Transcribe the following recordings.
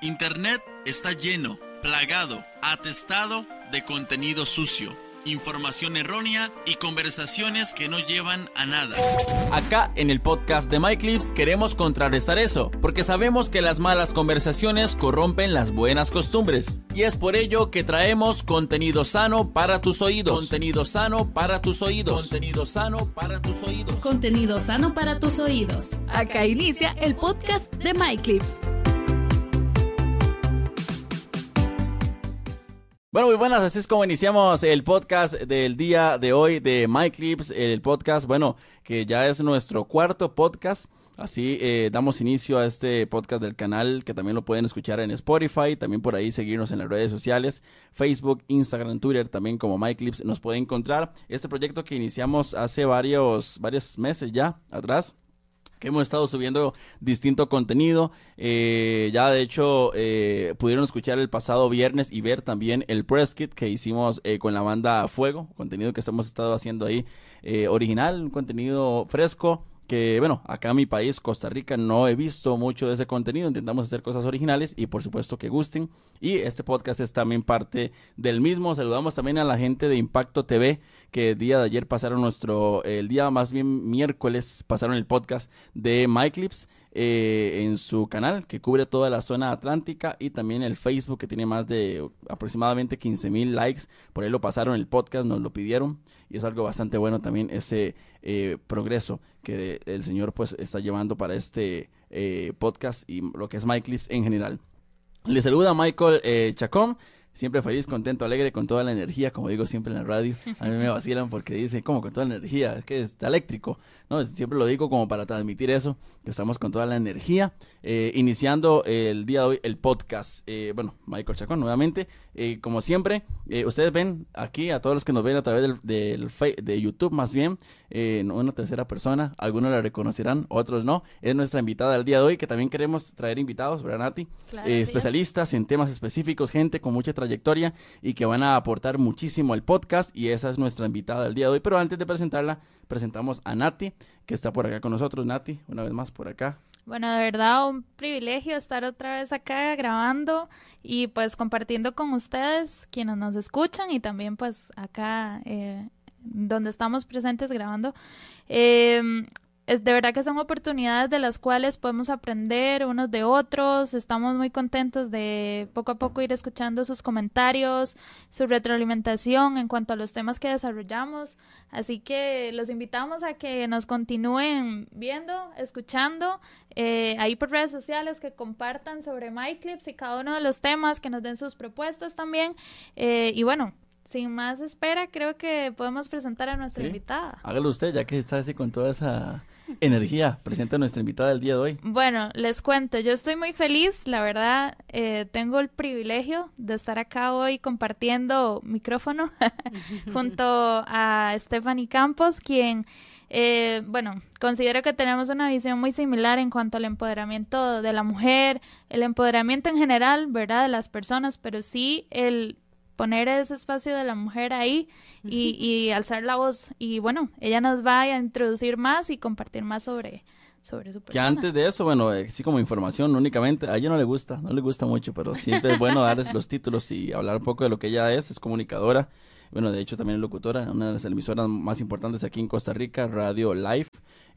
Internet está lleno, plagado, atestado de contenido sucio información errónea y conversaciones que no llevan a nada. Acá en el podcast de MyClips queremos contrarrestar eso, porque sabemos que las malas conversaciones corrompen las buenas costumbres. Y es por ello que traemos contenido sano para tus oídos. Contenido sano para tus oídos. Contenido sano para tus oídos. Contenido sano para tus oídos. Acá inicia el podcast de MyClips. Bueno, muy buenas, así es como iniciamos el podcast del día de hoy de MyClips, el podcast, bueno, que ya es nuestro cuarto podcast. Así eh, damos inicio a este podcast del canal que también lo pueden escuchar en Spotify, también por ahí seguirnos en las redes sociales, Facebook, Instagram, Twitter, también como MyClips nos pueden encontrar. Este proyecto que iniciamos hace varios, varios meses ya atrás que hemos estado subiendo distinto contenido. Eh, ya de hecho eh, pudieron escuchar el pasado viernes y ver también el press kit que hicimos eh, con la banda Fuego, contenido que hemos estado haciendo ahí original, un contenido fresco que bueno, acá en mi país, Costa Rica, no he visto mucho de ese contenido, intentamos hacer cosas originales y por supuesto que gusten. Y este podcast es también parte del mismo. Saludamos también a la gente de Impacto TV, que el día de ayer pasaron nuestro, el día más bien miércoles, pasaron el podcast de MyClips. Eh, en su canal que cubre toda la zona atlántica y también el Facebook que tiene más de aproximadamente 15 mil likes. Por ahí lo pasaron el podcast, nos lo pidieron y es algo bastante bueno también ese eh, progreso que el señor pues está llevando para este eh, podcast y lo que es MyClips en general. Le saluda Michael Chacón siempre feliz, contento, alegre, con toda la energía, como digo siempre en la radio. A mí me vacilan porque dicen, ¿cómo con toda la energía? Es que está eléctrico. No, siempre lo digo como para transmitir eso, que estamos con toda la energía. Eh, iniciando el día de hoy el podcast. Eh, bueno, Michael Chacón nuevamente. Eh, como siempre, ustedes ven aquí a todos los que nos ven a través del, del de YouTube más bien, en una tercera persona. Algunos la reconocerán, otros no. Es nuestra invitada del día de hoy, que también queremos traer invitados, ¿verdad, Nati? especialistas en temas específicos, gente con mucha trayectoria y que van a aportar muchísimo al podcast. Y esa es nuestra invitada del día de hoy. Pero antes de presentarla, presentamos a Nati, que está por acá con nosotros. Nati, una vez más por acá. Bueno, de verdad un privilegio estar otra vez acá grabando y pues compartiendo con ustedes quienes nos escuchan y también pues acá eh, donde estamos presentes grabando. Eh, es de verdad que son oportunidades de las cuales podemos aprender unos de otros. Estamos muy contentos de poco a poco ir escuchando sus comentarios, su retroalimentación en cuanto a los temas que desarrollamos. Así que los invitamos a que nos continúen viendo, escuchando, eh, ahí por redes sociales, que compartan sobre MyClips y cada uno de los temas, que nos den sus propuestas también. Eh, y bueno, sin más espera, creo que podemos presentar a nuestra invitada. Hágalo usted, ya que está así con toda esa energía. Presenta a nuestra invitada del día de hoy. Bueno, les cuento, yo estoy muy feliz, la verdad, eh, tengo el privilegio de estar acá hoy compartiendo micrófono junto a Stephanie Campos, quien, eh, bueno, considero que tenemos una visión muy similar en cuanto al empoderamiento de la mujer, el empoderamiento en general, ¿verdad?, de las personas, pero sí el poner ese espacio de la mujer ahí y, y, alzar la voz. Y bueno, ella nos va a introducir más y compartir más sobre, sobre su persona. Que antes de eso, bueno, así como información únicamente, a ella no le gusta, no le gusta mucho, pero siempre es bueno darles los títulos y hablar un poco de lo que ella es, es comunicadora. Bueno, de hecho también es locutora, una de las emisoras más importantes aquí en Costa Rica, Radio Live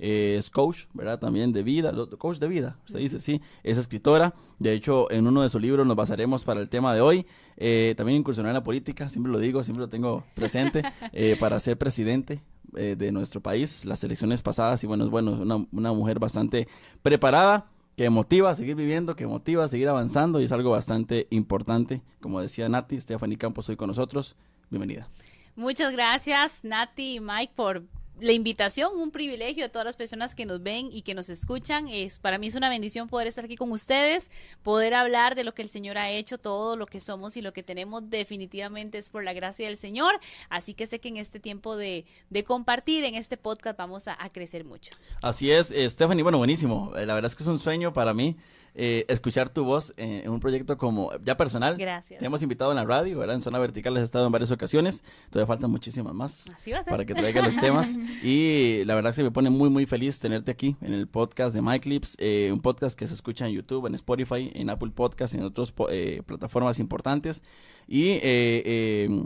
eh, es coach, ¿verdad? También de vida, coach de vida, se dice, sí, es escritora. De hecho, en uno de sus libros nos basaremos para el tema de hoy. Eh, también incursionó en la política, siempre lo digo, siempre lo tengo presente, eh, para ser presidente eh, de nuestro país, las elecciones pasadas. Y bueno, es bueno, una, una mujer bastante preparada que motiva a seguir viviendo, que motiva a seguir avanzando y es algo bastante importante. Como decía Nati, Stephanie Campos hoy con nosotros. Bienvenida. Muchas gracias, Nati y Mike, por la invitación, un privilegio de todas las personas que nos ven y que nos escuchan. Es, para mí es una bendición poder estar aquí con ustedes, poder hablar de lo que el Señor ha hecho, todo lo que somos y lo que tenemos definitivamente es por la gracia del Señor. Así que sé que en este tiempo de, de compartir en este podcast vamos a, crecer mucho. Así es, Stephanie, bueno, buenísimo. Eh, la verdad es que es un sueño para mí eh, escuchar tu voz en, en un proyecto como ya personal. Gracias. Te hemos invitado en la radio, ¿verdad? En Zona Vertical has estado en varias ocasiones. Todavía faltan muchísimas más Así va a ser. para que traiga los temas. Y la verdad que se me pone muy, muy feliz tenerte aquí en el podcast de MyClips, eh, un podcast que se escucha en YouTube, en Spotify, en Apple Podcast, en otras plataformas importantes. Y eh, eh,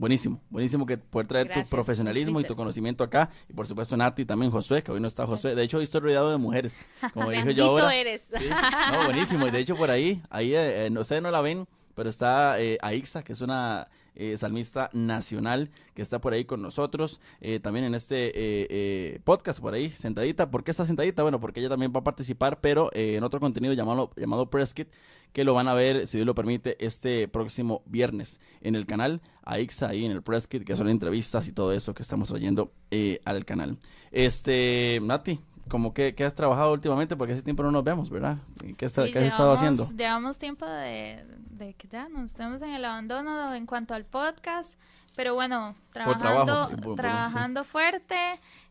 buenísimo, buenísimo que poder traer Gracias, tu profesionalismo y tu conocimiento acá. Y por supuesto Nati, también Josué, que hoy no está Josué. De hecho, hoy estoy rodeado de mujeres, como dije yo ahora. eres. Sí, no, buenísimo. Y de hecho por ahí, ahí eh, eh, ustedes no la ven, pero está eh, Aixa, que es una eh, salmista nacional que está por ahí con nosotros, eh, también en este eh, eh, podcast por ahí, sentadita. ¿Por qué está sentadita? Bueno, porque ella también va a participar, pero en otro contenido llamado, llamado Press Kit, que lo van a ver, si Dios lo permite, este próximo viernes en el canal Aixa, ahí en el Press Kit, que son entrevistas y todo eso que estamos trayendo al canal. Este, Nati, como que, ¿qué has trabajado últimamente? Porque hace tiempo no nos vemos, ¿verdad? ¿Qué, está- Sí, qué has estado haciendo? Llevamos tiempo de, de que ya nos estemos en el abandono en cuanto al podcast, pero bueno, trabajo, trabajando, sí, por- por- trabajando fuerte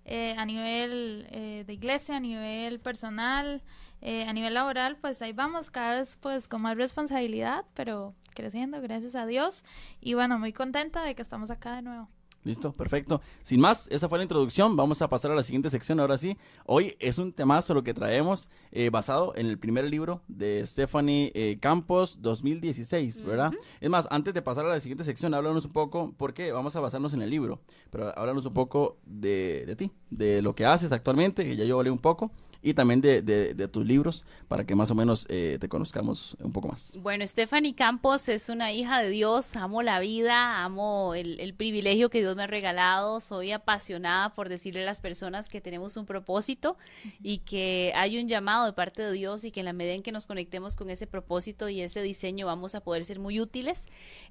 eh, a nivel eh, de iglesia, a nivel personal, eh, a nivel laboral, pues ahí vamos cada vez pues con más responsabilidad, pero creciendo, gracias a Dios. Y bueno, muy contenta de que estamos acá de nuevo. Listo, perfecto. Sin más, esa fue la introducción. Vamos a pasar a la siguiente sección. Ahora sí, hoy es un temazo lo que traemos eh, basado en el primer libro de Stephanie eh, Campos 2016, ¿verdad? Es más, antes de pasar a la siguiente sección, háblanos un poco, porque vamos a basarnos en el libro, pero háblanos un poco de, de ti, de lo que haces actualmente, que ya yo hablé un poco, y también de, de- de tus libros, para que más o menos eh, te conozcamos un poco más. Bueno, Stephanie Campos es una hija de Dios, amo la vida, amo el, el privilegio que Dios me ha regalado, soy apasionada por decirle a las personas que tenemos un propósito y que hay un llamado de parte de Dios y que en la medida en que nos conectemos con ese propósito y ese diseño vamos a poder ser muy útiles.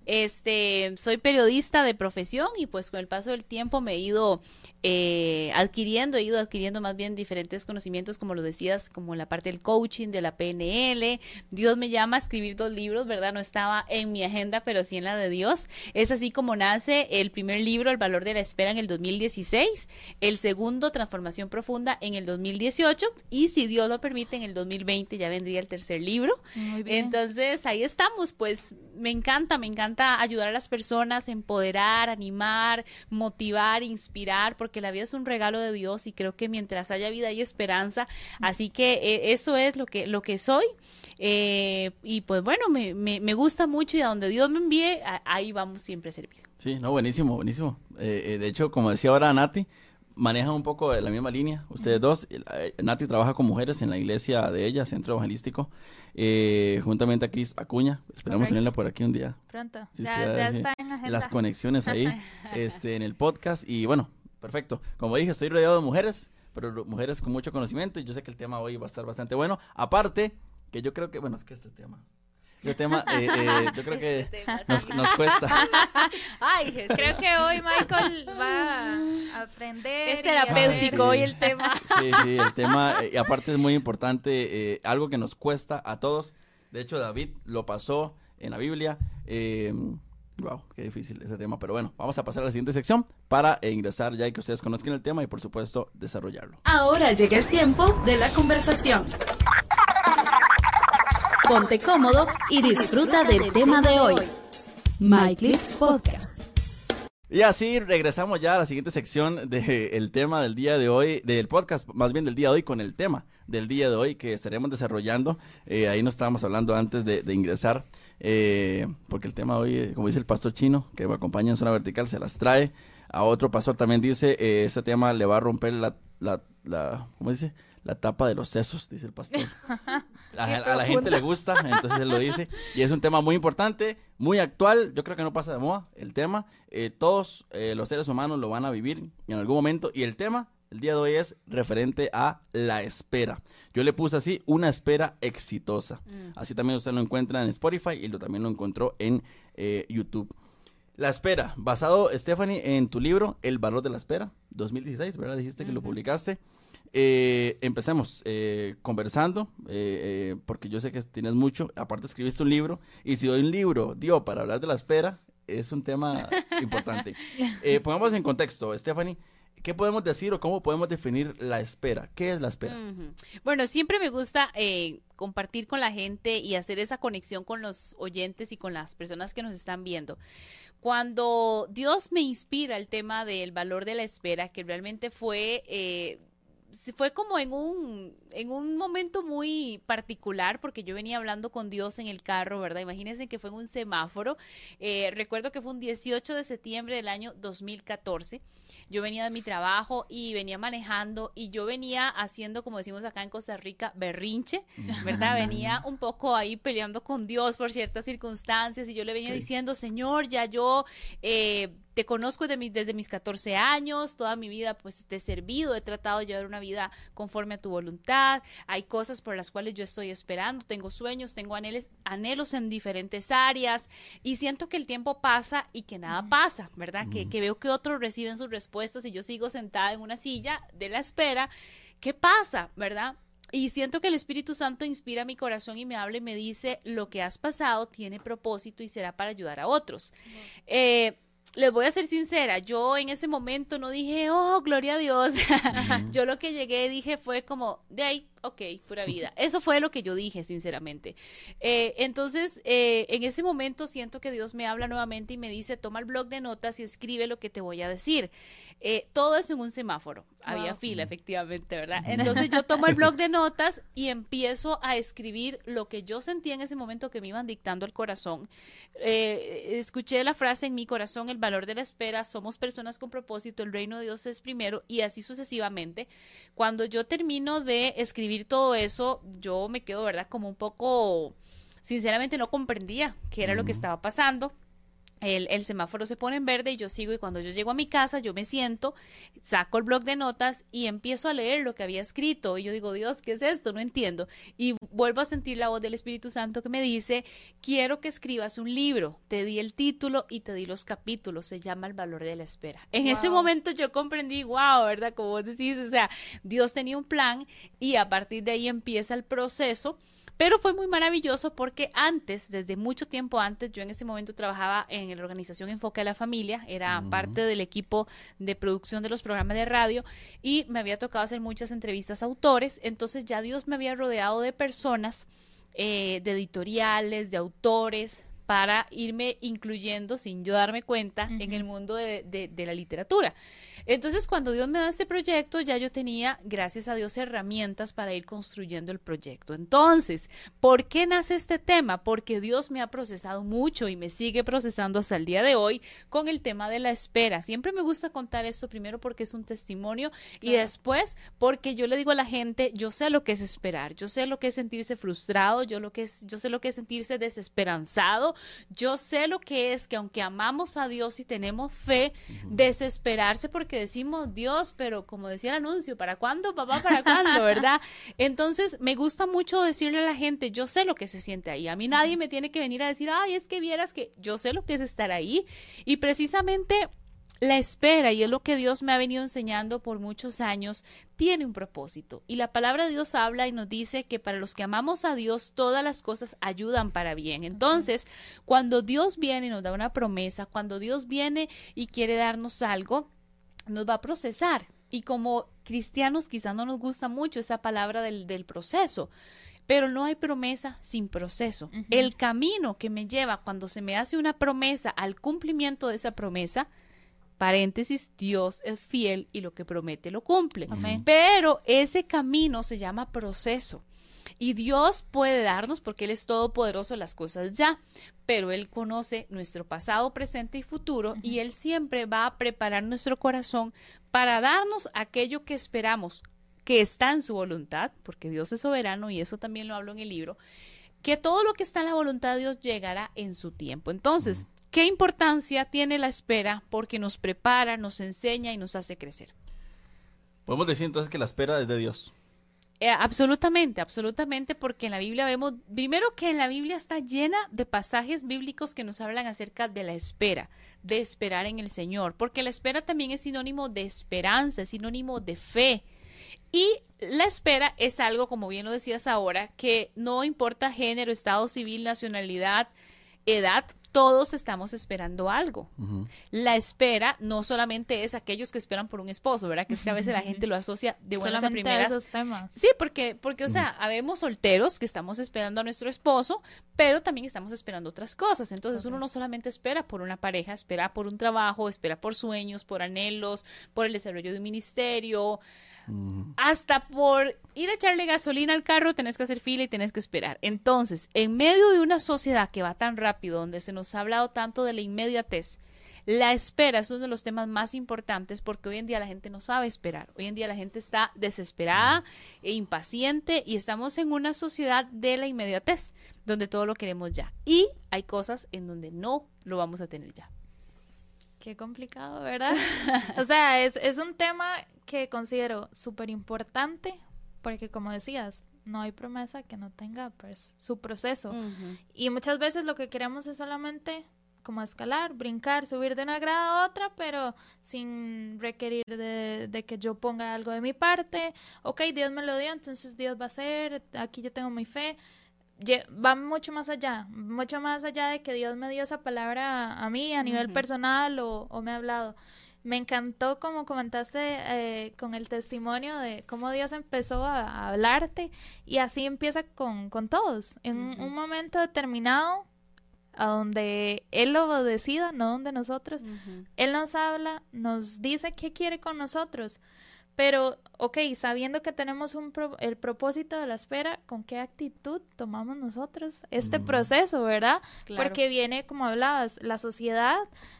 Este, soy periodista de profesión y pues con el paso del tiempo me he ido eh, adquiriendo, he ido adquiriendo más bien diferentes conocimientos, como lo decías, como la parte del coaching, de la PNL. Dios me llama a escribir dos libros, ¿verdad? No estaba en mi agenda, pero sí en la de Dios. Es así como nace el primer libro, El valor de la espera, en el 2016, el segundo, Transformación Profunda, en el 2018, y si Dios lo permite, en el 2020 ya vendría el tercer libro. Muy bien. Entonces ahí estamos, pues me encanta, me encanta ayudar a las personas, empoderar, animar, motivar, inspirar, porque la vida es un regalo de Dios y creo que mientras haya vida hay esperanza. Así que eh, eso es lo que, lo que soy. Eh, y pues bueno, me, me, me gusta mucho y a donde Dios me envíe, a- ahí vamos siempre a servir. Sí, no, buenísimo, buenísimo. Eh, de hecho, como decía ahora Nati, manejan un poco la misma línea, ustedes dos. Nati trabaja con mujeres en la iglesia de ella, Centro Evangelístico, eh, juntamente a Cris Acuña. Esperamos Correcto. tenerla por aquí un día. Pronto. Sí, ya usted está en agenda. Las conexiones ahí este, en el podcast. Y bueno, perfecto. Como dije, estoy rodeado de mujeres, pero mujeres con mucho conocimiento. Y yo sé que el tema hoy va a estar bastante bueno. Aparte, que yo creo que, bueno, es que este tema. Este tema, eh, eh, yo creo que Este tema, nos, cuesta. Ay, Jesús. Creo que hoy Michael va a aprender. es terapéutico hoy el tema. Sí, sí, el tema, eh, y aparte es muy importante, eh, algo que nos cuesta a todos. De hecho, David lo pasó en la Biblia. Wow, qué difícil ese tema, pero bueno, vamos a pasar a la siguiente sección para ingresar ya que ustedes conozcan el tema y por supuesto desarrollarlo. Ahora llega el tiempo de la conversación. Ponte cómodo y disfruta del tema de hoy. My Clips Podcast. Y así regresamos ya a la siguiente sección del tema del día de hoy, del podcast, más bien del día de hoy, con el tema del día de hoy que estaremos desarrollando. Eh, ahí nos estábamos hablando antes de, de ingresar, eh, porque el tema de hoy, como dice el pastor chino, que me acompaña en zona vertical, se las trae. A otro pastor también dice, eh, ese tema le va a romper la, la ¿cómo dice? La tapa de los sesos, dice el pastor. A, a la gente le gusta, entonces él lo dice. Y es un tema muy importante, muy actual. Yo creo que no pasa de moda el tema. Eh, todos eh, los seres humanos lo van a vivir en algún momento. Y el tema, el día de hoy, es referente a la espera. Yo le puse así, una espera exitosa. Así también usted lo encuentra en Spotify y lo, también lo encontró en eh, YouTube. La espera, basado, Stephanie, en tu libro El valor de la espera, 2016, ¿verdad? Dijiste que lo publicaste. Eh, empecemos eh, conversando, eh, eh, porque yo sé que tienes mucho. Aparte, escribiste un libro, y si hoy un libro dio para hablar de la espera, es un tema importante. Eh, pongamos en contexto, Stephanie. ¿qué podemos decir o cómo podemos definir la espera? ¿Qué es la espera? Ujú. Bueno, siempre me gusta eh, compartir con la gente y hacer esa conexión con los oyentes y con las personas que nos están viendo. Cuando Dios me inspira el tema del valor de la espera, que realmente fue... eh, fue como en un, en un momento muy particular, porque yo venía hablando con Dios en el carro, ¿verdad? Imagínense que fue en un semáforo. Eh, recuerdo que fue un 18 de septiembre del año 2014. Yo venía de mi trabajo y venía manejando y yo venía haciendo, como decimos acá en Costa Rica, berrinche, ¿verdad? Venía un poco ahí peleando con Dios por ciertas circunstancias y yo le venía diciendo, Señor, ya yo eh, te conozco de mi- desde mis 14 años, toda mi vida pues te he servido, he tratado de llevar una vida conforme a tu voluntad, hay cosas por las cuales yo estoy esperando, tengo sueños, tengo anhelos, anhelos en diferentes áreas y siento que el tiempo pasa y que nada pasa, ¿verdad? Que, que veo que otros reciben sus respuestas y yo sigo sentada en una silla de la espera. ¿Qué pasa, verdad? Y siento que el Espíritu Santo inspira mi corazón y me habla y me dice, lo que has pasado tiene propósito y será para ayudar a otros. Eh, les voy a ser sincera, yo en ese momento no dije, oh, gloria a Dios. yo lo que llegué dije fue como, de ahí, ok, pura vida. Eso fue lo que yo dije, sinceramente. Eh, entonces, eh, en ese momento siento que Dios me habla nuevamente y me dice, toma el blog de notas y escribe lo que te voy a decir. Eh, todo es en un semáforo. Había Wow. fila, efectivamente, ¿verdad? Entonces yo tomo el blog de notas y empiezo a escribir lo que yo sentía en ese momento que me iban dictando el corazón. Eh, escuché la frase en mi corazón, el valor de la espera, somos personas con propósito, el reino de Dios es primero y así sucesivamente. Cuando yo termino de escribir todo eso, yo me quedo, ¿verdad? Como un poco, sinceramente no comprendía qué era lo que estaba pasando. El, el semáforo se pone en verde y yo sigo y cuando yo llego a mi casa yo me siento, saco el blog de notas y empiezo a leer lo que había escrito y yo digo, Dios, ¿qué es esto? No entiendo. Y vuelvo a sentir la voz del Espíritu Santo que me dice, quiero que escribas un libro, te di el título y te di los capítulos, se llama El valor de la espera. En ese momento yo comprendí, wow, ¿verdad? Como vos decís, o sea, Dios tenía un plan y a partir de ahí empieza el proceso. Pero fue muy maravilloso porque antes, desde mucho tiempo antes, yo en ese momento trabajaba en la organización Enfoque a la Familia, era parte del equipo de producción de los programas de radio y me había tocado hacer muchas entrevistas a autores, entonces ya Dios me había rodeado de personas, eh, de editoriales, de autores, para irme incluyendo sin yo darme cuenta en el mundo de, de- de la literatura. Entonces, cuando Dios me da este proyecto, ya yo tenía, gracias a Dios, herramientas para ir construyendo el proyecto. Entonces, ¿por qué nace este tema? Porque Dios me ha procesado mucho y me sigue procesando hasta el día de hoy con el tema de la espera. Siempre me gusta contar esto primero porque es un testimonio y después porque yo le digo a la gente, yo sé lo que es esperar, yo sé lo que es sentirse frustrado, yo lo que es, yo sé lo que es sentirse desesperanzado, yo sé lo que es que aunque amamos a Dios y tenemos fe, desesperarse porque decimos, Dios, pero como decía el anuncio, ¿para cuándo, papá? ¿Para cuándo? ¿Verdad? Entonces, me gusta mucho decirle a la gente, yo sé lo que se siente ahí. A mí nadie me tiene que venir a decir, ay, es que vieras que yo sé lo que es estar ahí. Y precisamente la espera, y es lo que Dios me ha venido enseñando por muchos años, tiene un propósito. Y la palabra de Dios habla y nos dice que para los que amamos a Dios, todas las cosas ayudan para bien. Entonces, cuando Dios viene y nos da una promesa, cuando Dios viene y quiere darnos algo, nos va a procesar. Y como cristianos quizás no nos gusta mucho esa palabra del, del proceso, pero no hay promesa sin proceso. El camino que me lleva cuando se me hace una promesa al cumplimiento de esa promesa, paréntesis, Dios es fiel y lo que promete lo cumple. Amén. Pero ese camino se llama proceso. Y Dios puede darnos, porque Él es todopoderoso, las cosas ya, pero Él conoce nuestro pasado, presente y futuro, y Él siempre va a preparar nuestro corazón para darnos aquello que esperamos, que está en su voluntad, porque Dios es soberano, y eso también lo hablo en el libro, que todo lo que está en la voluntad de Dios llegará en su tiempo. Entonces, ¿qué importancia tiene la espera? Porque nos prepara, nos enseña y nos hace crecer. Podemos decir entonces que la espera es de Dios. Eh, absolutamente, absolutamente, porque en la Biblia vemos, primero que en la Biblia está llena de pasajes bíblicos que nos hablan acerca de la espera, de esperar en el Señor, porque la espera también es sinónimo de esperanza, es sinónimo de fe. Y la espera es algo, como bien lo decías ahora, que no importa género, estado civil, nacionalidad, edad, todos estamos esperando algo. La espera no solamente es aquellos que esperan por un esposo, ¿verdad? Que es que a veces la gente lo asocia de buenas a primeras. esos temas. Sí, porque, porque, o sea, habemos solteros que estamos esperando a nuestro esposo, pero también estamos esperando otras cosas. Entonces, uno no solamente espera por una pareja, espera por un trabajo, espera por sueños, por anhelos, por el desarrollo de un ministerio, hasta por ir a echarle gasolina al carro, tenés que hacer fila y tenés que esperar. Entonces, en medio de una sociedad que va tan rápido, donde se nos ha hablado tanto de la inmediatez, la espera es uno de los temas más importantes porque hoy en día la gente no sabe esperar. Hoy en día la gente está desesperada e impaciente y estamos en una sociedad de la inmediatez, donde todo lo queremos ya. Y hay cosas en donde no lo vamos a tener ya. Qué complicado, ¿verdad? o sea, es, es un tema que considero súper importante porque, como decías, no hay promesa que no tenga pues, su proceso. Y muchas veces lo que queremos es solamente como escalar, brincar, subir de una grada a otra, pero sin requerir de, de, que yo ponga algo de mi parte. Ok, Dios me lo dio, entonces Dios va a hacer, aquí yo tengo mi fe. Va mucho más allá, mucho más allá de que Dios me dio esa palabra a, a mí a nivel uh -huh. personal o, o, me ha hablado. Me encantó como comentaste eh, con el testimonio de cómo Dios empezó a, a hablarte y así empieza con, con todos. En uh -huh. un momento determinado, a donde Él lo decida, no donde nosotros. Uh -huh. Él nos habla, nos dice qué quiere con nosotros. Pero, ok, sabiendo que tenemos un pro el propósito de la espera, ¿con qué actitud tomamos nosotros este mm. proceso, verdad? Claro. Porque viene, como hablabas, la sociedad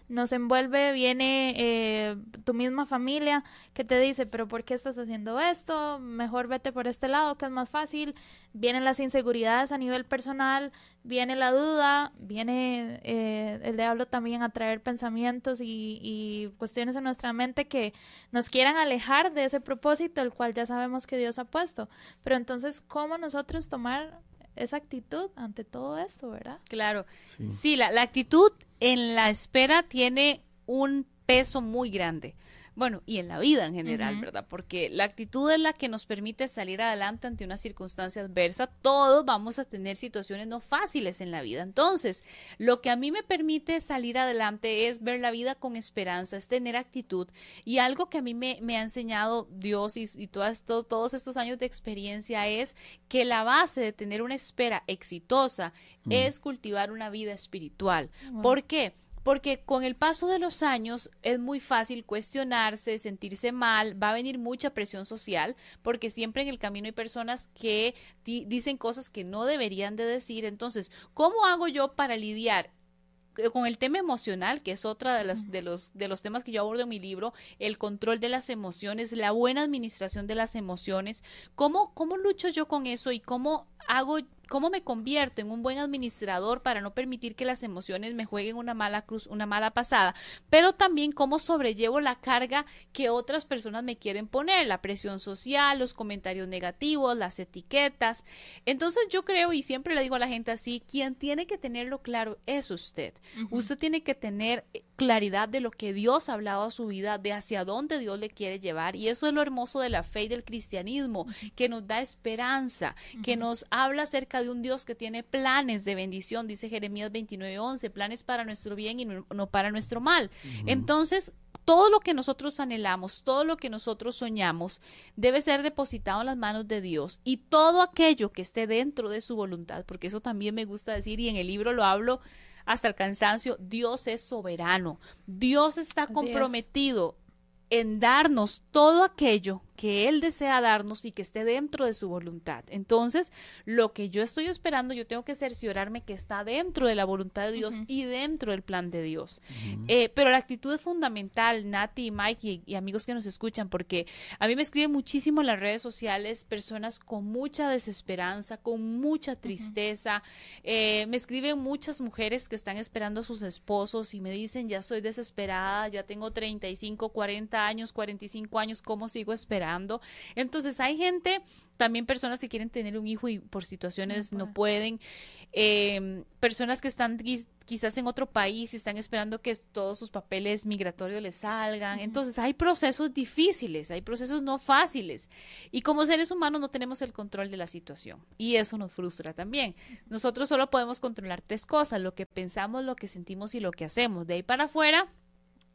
nos envuelve, viene eh, tu misma familia que te dice, pero ¿por qué estás haciendo esto? Mejor vete por este lado, que es más fácil. Vienen las inseguridades a nivel personal, viene la duda, viene eh, el diablo también a traer pensamientos y, y, cuestiones en nuestra mente que nos quieran alejar de ese propósito, el cual ya sabemos que Dios ha puesto. Pero entonces, ¿cómo nosotros tomar esa actitud ante todo esto, verdad? Claro. Sí, sí la, la actitud en la espera tiene un peso muy grande. Bueno, y en la vida en general, uh -huh. ¿verdad? Porque la actitud es la que nos permite salir adelante ante una circunstancia adversa. Todos vamos a tener situaciones no fáciles en la vida. Entonces, lo que a mí me permite salir adelante es ver la vida con esperanza, es tener actitud. Y algo que a mí me, me ha enseñado Dios y, y todo esto, todos estos años de experiencia es que la base de tener una espera exitosa uh -huh. es cultivar una vida espiritual. Wow. ¿Por qué? Porque con el paso de los años es muy fácil cuestionarse, sentirse mal, va a venir mucha presión social, porque siempre en el camino hay personas que dicen cosas que no deberían de decir. Entonces, ¿cómo hago yo para lidiar con el tema emocional, que es otra de, las, de, los, de los temas que yo abordo en mi libro, el control de las emociones, la buena administración de las emociones, ¿cómo, cómo lucho yo con eso y cómo hago cómo me convierto en un buen administrador para no permitir que las emociones me jueguen una mala cruz, una mala pasada, pero también cómo sobrellevo la carga que otras personas me quieren poner, la presión social, los comentarios negativos, las etiquetas. Entonces yo creo y siempre le digo a la gente así, quien tiene que tenerlo claro es usted. Uh -huh. Usted tiene que tener claridad de lo que Dios ha hablado a su vida, de hacia dónde Dios le quiere llevar y eso es lo hermoso de la fe y del cristianismo, que nos da esperanza, uh -huh. que nos habla acerca de un Dios que tiene planes de bendición, dice Jeremías 29:11, planes para nuestro bien y no, no para nuestro mal. Uh -huh. Entonces, todo lo que nosotros anhelamos, todo lo que nosotros soñamos, debe ser depositado en las manos de Dios y todo aquello que esté dentro de su voluntad, porque eso también me gusta decir y en el libro lo hablo hasta el cansancio, Dios es soberano, Dios está Así comprometido es. en darnos todo aquello que Él desea darnos y que esté dentro de su voluntad. Entonces, lo que yo estoy esperando, yo tengo que cerciorarme que está dentro de la voluntad de Dios uh -huh. y dentro del plan de Dios. Uh -huh. eh, pero la actitud es fundamental, Nati, Mike y, y, amigos que nos escuchan, porque a mí me escriben muchísimo en las redes sociales personas con mucha desesperanza, con mucha tristeza. Uh -huh. eh, me escriben muchas mujeres que están esperando a sus esposos y me dicen, ya soy desesperada, ya tengo 35, 40 años, 45 años, ¿cómo sigo esperando? Entonces hay gente, también personas que quieren tener un hijo y por situaciones no, pueden, eh, personas que están quizás en otro país y están esperando que todos sus papeles migratorios les salgan. Entonces hay procesos difíciles, hay procesos no fáciles. Y como seres humanos no tenemos el control de la situación. Y eso nos frustra también. Nosotros solo podemos controlar tres cosas, lo que pensamos, lo que sentimos y lo que hacemos. De ahí para afuera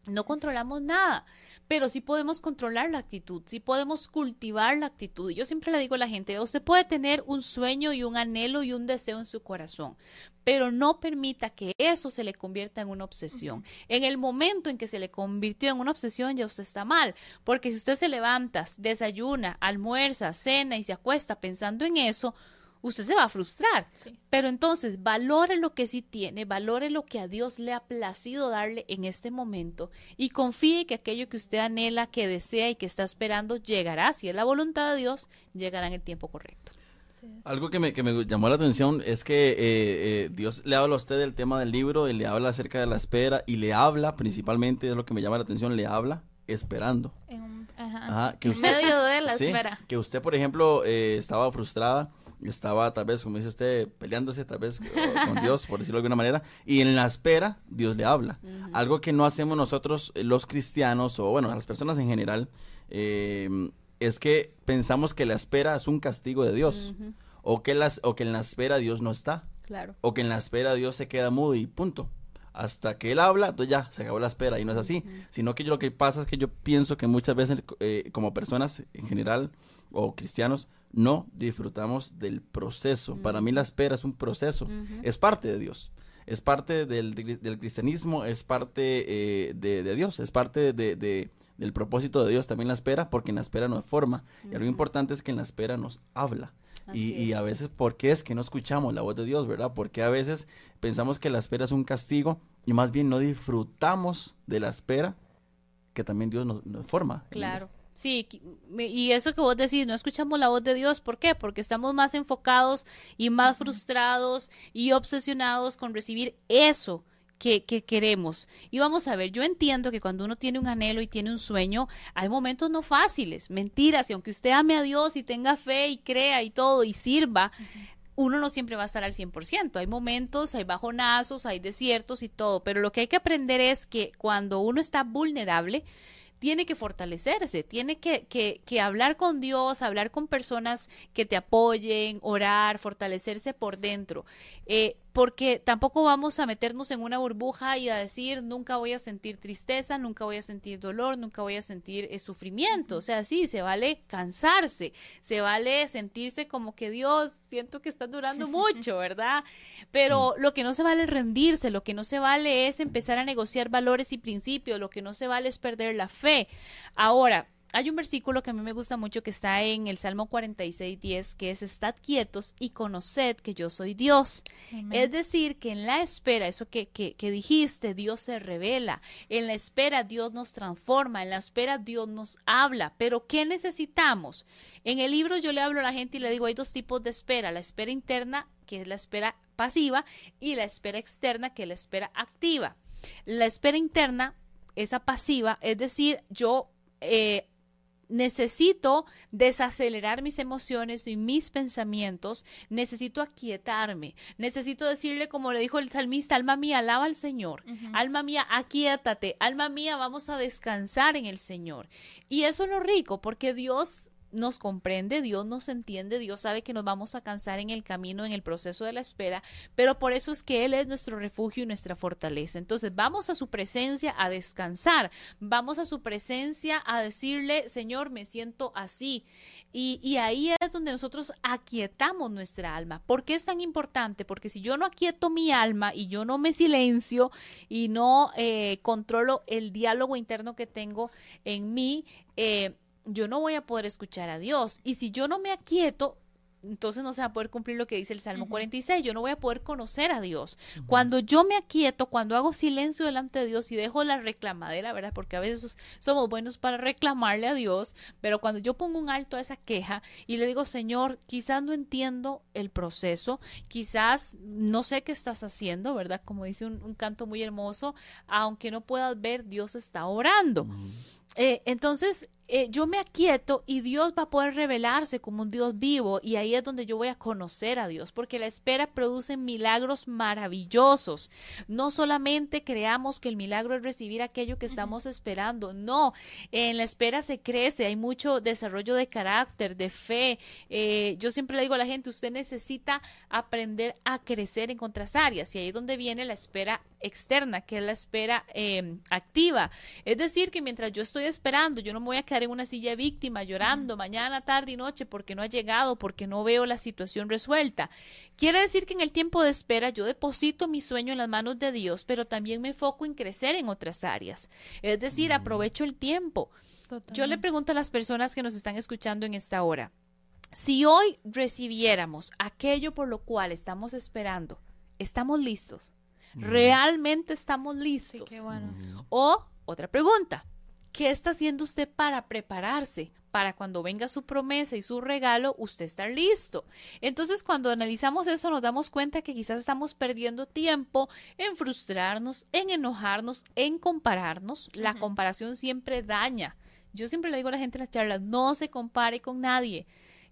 no controlamos nada, pero sí podemos controlar la actitud, sí podemos cultivar la actitud. Y yo siempre le digo a la gente, usted puede tener un sueño y un anhelo y un deseo en su corazón, pero no permita que eso se le convierta en una obsesión. En el momento en que se le convirtió en una obsesión, ya usted está mal, porque si usted se levanta, desayuna, almuerza, cena y se acuesta pensando en eso, usted se va a frustrar. Pero entonces valore lo que sí tiene, valore lo que a Dios le ha placido darle en este momento y confíe que aquello que usted anhela, que desea y que está esperando llegará, si es la voluntad de Dios, llegará en el tiempo correcto. Algo que me, que me, llamó la atención es que eh, eh, Dios le habla a usted del tema del libro y le habla acerca de la espera y le habla, principalmente es lo que me llama la atención, le habla esperando. En, medio de la espera. Que usted, por ejemplo, eh, estaba frustrada estaba tal vez, como dice usted, peleándose tal vez con Dios, por decirlo de alguna manera, y en la espera Dios le habla. Algo que no hacemos nosotros eh, los cristianos, o bueno, las personas en general, eh, es que pensamos que la espera es un castigo de Dios, o, que las, o que en la espera Dios no está, claro. o que en la espera Dios se queda mudo y punto. Hasta que Él habla, entonces ya, se acabó la espera, y no es así, sino que yo, lo que pasa es que yo pienso que muchas veces eh, como personas en general, o cristianos, no disfrutamos del proceso. Para mí la espera es un proceso, es parte de Dios, es parte del, cristianismo, es parte eh, de, Dios, es parte de, del propósito de Dios también la espera, porque en la espera nos forma. Y lo importante es que en la espera nos habla. Y, y, a veces, ¿por qué es que no escuchamos la voz de Dios, verdad? Porque a veces pensamos que la espera es un castigo y más bien no disfrutamos de la espera que también Dios nos, nos forma. Claro. Sí, y eso que vos decís, no escuchamos la voz de Dios, ¿por qué? Porque estamos más enfocados y más frustrados y obsesionados con recibir eso que, que, queremos. Y vamos a ver, yo entiendo que cuando uno tiene un anhelo y tiene un sueño, hay momentos no fáciles, mentiras, y aunque usted ame a Dios y tenga fe y crea y todo y sirva, uno no siempre va a estar al 100%. Hay momentos, hay bajonazos, hay desiertos y todo, pero lo que hay que aprender es que cuando uno está vulnerable, tiene que fortalecerse, tiene que, que, que, hablar con Dios, hablar con personas que te apoyen, orar, fortalecerse por dentro. Eh, porque tampoco vamos a meternos en una burbuja y a decir nunca voy a sentir tristeza, nunca voy a sentir dolor, nunca voy a sentir eh, sufrimiento. O sea, sí, se vale cansarse, se vale sentirse como que Dios, siento que está durando mucho, ¿verdad? Pero lo que no se vale es rendirse, lo que no se vale es empezar a negociar valores y principios, lo que no se vale es perder la fe. Ahora, hay un versículo que a mí me gusta mucho que está en el Salmo 46, 10, que es, estad quietos y conoced que yo soy Dios. Es decir, que en la espera, eso que, que, que, dijiste, Dios se revela. En la espera Dios nos transforma, en la espera Dios nos habla. Pero ¿qué necesitamos? En el libro yo le hablo a la gente y le digo, hay dos tipos de espera, la espera interna, que es la espera pasiva, y la espera externa, que es la espera activa. La espera interna, esa pasiva, es decir, yo... Eh, necesito desacelerar mis emociones y mis pensamientos, necesito aquietarme, necesito decirle como le dijo el salmista, alma mía, alaba al Señor, alma mía, aquietate, alma mía, vamos a descansar en el Señor. Y eso es lo rico, porque Dios nos comprende, Dios nos entiende, Dios sabe que nos vamos a cansar en el camino, en el proceso de la espera, pero por eso es que Él es nuestro refugio y nuestra fortaleza. Entonces vamos a su presencia a descansar, vamos a su presencia a decirle, Señor, me siento así. Y, y ahí es donde nosotros aquietamos nuestra alma. ¿Por qué es tan importante? Porque si yo no aquieto mi alma y yo no me silencio y no eh, controlo el diálogo interno que tengo en mí, eh, yo no voy a poder escuchar a Dios. Y si yo no me aquieto, entonces no se va a poder cumplir lo que dice el Salmo 46, yo no voy a poder conocer a Dios. Cuando yo me aquieto, cuando hago silencio delante de Dios y dejo la reclamadera, ¿verdad? Porque a veces somos buenos para reclamarle a Dios, pero cuando yo pongo un alto a esa queja y le digo, Señor, quizás no entiendo el proceso, quizás no sé qué estás haciendo, ¿verdad? Como dice un, canto muy hermoso, aunque no puedas ver, Dios está orando. Eh, entonces, eh, yo me aquieto y Dios va a poder revelarse como un Dios vivo y ahí es donde yo voy a conocer a Dios, porque la espera produce milagros maravillosos. No solamente creamos que el milagro es recibir aquello que estamos esperando, no, en la espera se crece, hay mucho desarrollo de carácter, de fe. Eh, yo siempre le digo a la gente, usted necesita aprender a crecer en otras áreas y ahí es donde viene la espera externa, que es la espera em, activa. Es decir, que mientras yo estoy esperando, yo no me voy a quedar en una silla víctima llorando mañana, tarde y noche porque no ha llegado, porque no veo la situación resuelta. Quiere decir que en el tiempo de espera yo deposito mi sueño en las manos de Dios, pero también me enfoco en crecer en otras áreas. Es decir, Mm. aprovecho el tiempo. Yo le pregunto a las personas que nos están escuchando en esta hora, si hoy recibiéramos aquello por lo cual estamos esperando, ¿estamos listos? ¿Realmente estamos Sí, listos? qué bueno. O otra pregunta, ¿qué está haciendo usted para prepararse? Para cuando venga su promesa y su regalo, usted estar listo. Entonces, cuando analizamos eso, nos damos cuenta que quizás estamos perdiendo tiempo en frustrarnos, en enojarnos, en compararnos. La comparación siempre daña. Yo siempre le digo a la gente en las charlas, no se compare con nadie.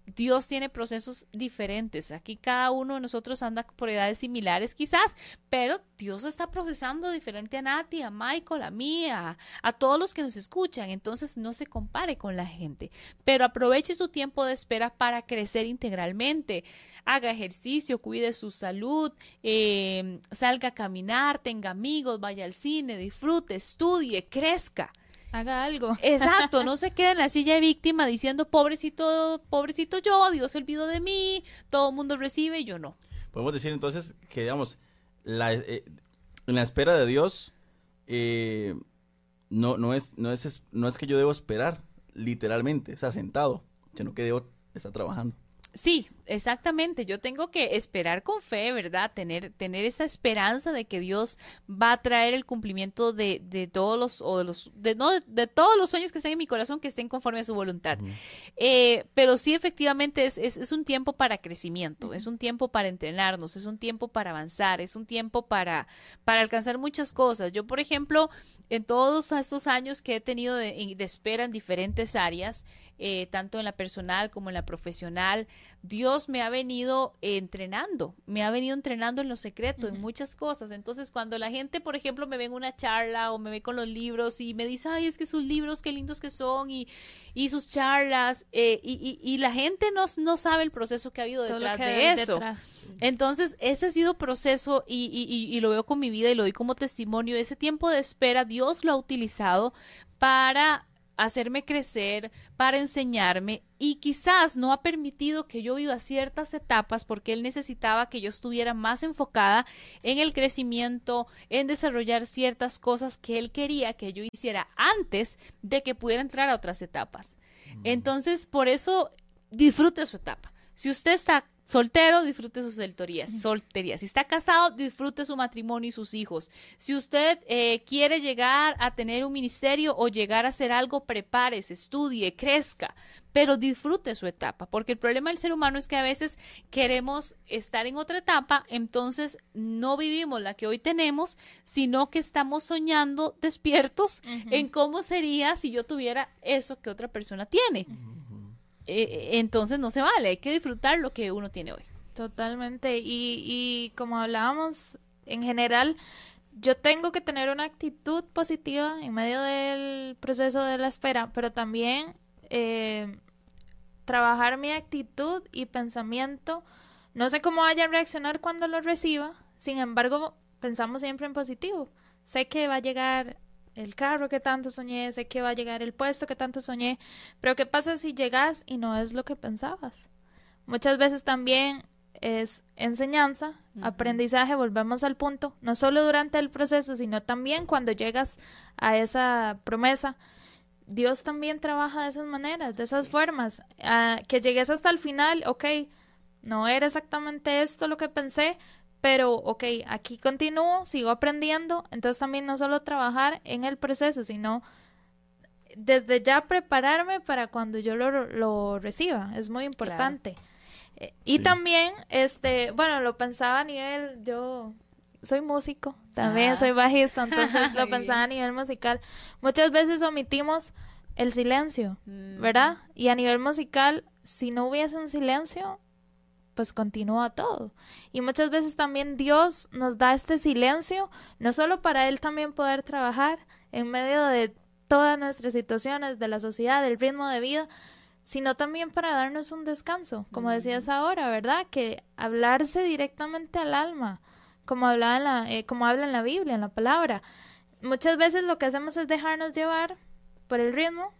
Dios tiene procesos diferentes. Aquí cada uno de nosotros anda por edades similares quizás, pero Dios está procesando diferente a Nati, a Michael, a mí, a, a todos los que nos escuchan. Entonces no se compare con la gente, pero aproveche su tiempo de espera para crecer integralmente. Haga ejercicio, cuide su salud, eh, salga a caminar, tenga amigos, vaya al cine, disfrute, estudie, crezca. Haga algo. Exacto, no se quede en la silla de víctima diciendo pobrecito, pobrecito yo, Dios se olvidó de mí, todo el mundo recibe y yo no. Podemos decir entonces que, digamos, la, eh, en la espera de Dios, eh, no, no, es, no, es, es- no es que yo debo esperar, literalmente, o sea, sentado, sino que debo estar trabajando. Sí, exactamente. Yo tengo que esperar con fe, ¿verdad? Tener, tener esa esperanza de que Dios va a traer el cumplimiento de, de todos los, o de los, de, no, de todos los sueños que estén en mi corazón, que estén conforme a su voluntad. Eh, pero sí, efectivamente, es, es, es un tiempo para crecimiento, es un tiempo para entrenarnos, es un tiempo para avanzar, es un tiempo para, para alcanzar muchas cosas. Yo, por ejemplo, en todos estos años que he tenido de, de espera en diferentes áreas, eh, tanto en la personal como en la profesional, Dios me ha venido eh, entrenando, me ha venido entrenando en lo secreto, en muchas cosas. Entonces, cuando la gente, por ejemplo, me ve en una charla o me ve con los libros y me dice, ay, es que sus libros, qué lindos que son, y, y sus charlas, eh, y, y- y la gente no, no sabe el proceso que ha habido detrás de eso. detrás. Entonces, ese ha sido proceso y, y- y- y lo veo con mi vida y lo doy como testimonio. Ese tiempo de espera, Dios lo ha utilizado para hacerme crecer, para enseñarme y quizás no ha permitido que yo viva ciertas etapas porque Él necesitaba que yo estuviera más enfocada en el crecimiento, en desarrollar ciertas cosas que Él quería que yo hiciera antes de que pudiera entrar a otras etapas. Entonces, por eso disfrute su etapa. Si usted está soltero, disfrute su soltería. soltería. Si está casado, disfrute su matrimonio y sus hijos. Si usted eh, quiere llegar a tener un ministerio o llegar a hacer algo, prepárese, estudie, crezca, pero disfrute su etapa, porque el problema del ser humano es que a veces queremos estar en otra etapa, entonces no vivimos la que hoy tenemos, sino que estamos soñando despiertos en cómo sería si yo tuviera eso que otra persona tiene. Eh, entonces no se vale, hay que disfrutar lo que uno tiene hoy. Totalmente. Y, y como hablábamos, en general, yo tengo que tener una actitud positiva en medio del proceso de la espera, pero también eh, trabajar mi actitud y pensamiento. No sé cómo vaya a reaccionar cuando lo reciba, sin embargo, pensamos siempre en positivo. Sé que va a llegar el carro que tanto soñé, sé que va a llegar el puesto que tanto soñé, pero ¿qué pasa si llegas y no es lo que pensabas? Muchas veces también es enseñanza, aprendizaje, volvemos al punto, no solo durante el proceso, sino también cuando llegas a esa promesa. Dios también trabaja de esas maneras, de esas formas. Ah, que llegues hasta el final, ok, no era exactamente esto lo que pensé, pero ok, aquí continúo, sigo aprendiendo. Entonces también no solo trabajar en el proceso, sino desde ya prepararme para cuando yo lo, lo reciba. Es muy importante. Eh, Y Sí. también, este, bueno, lo pensaba a nivel, yo soy músico, también Ah. soy bajista, entonces lo pensaba a nivel musical. Muchas veces omitimos el silencio, Mm. ¿verdad? Y a nivel musical, si no hubiese un silencio, pues continúa todo. Y muchas veces también Dios nos da este silencio, no solo para Él también poder trabajar en medio de todas nuestras situaciones, de la sociedad, del ritmo de vida, sino también para darnos un descanso, como decías ahora, ¿verdad? Que hablarse directamente al alma, como, hablaba en la, eh, como habla en la Biblia, en la palabra. Muchas veces lo que hacemos es dejarnos llevar por el ritmo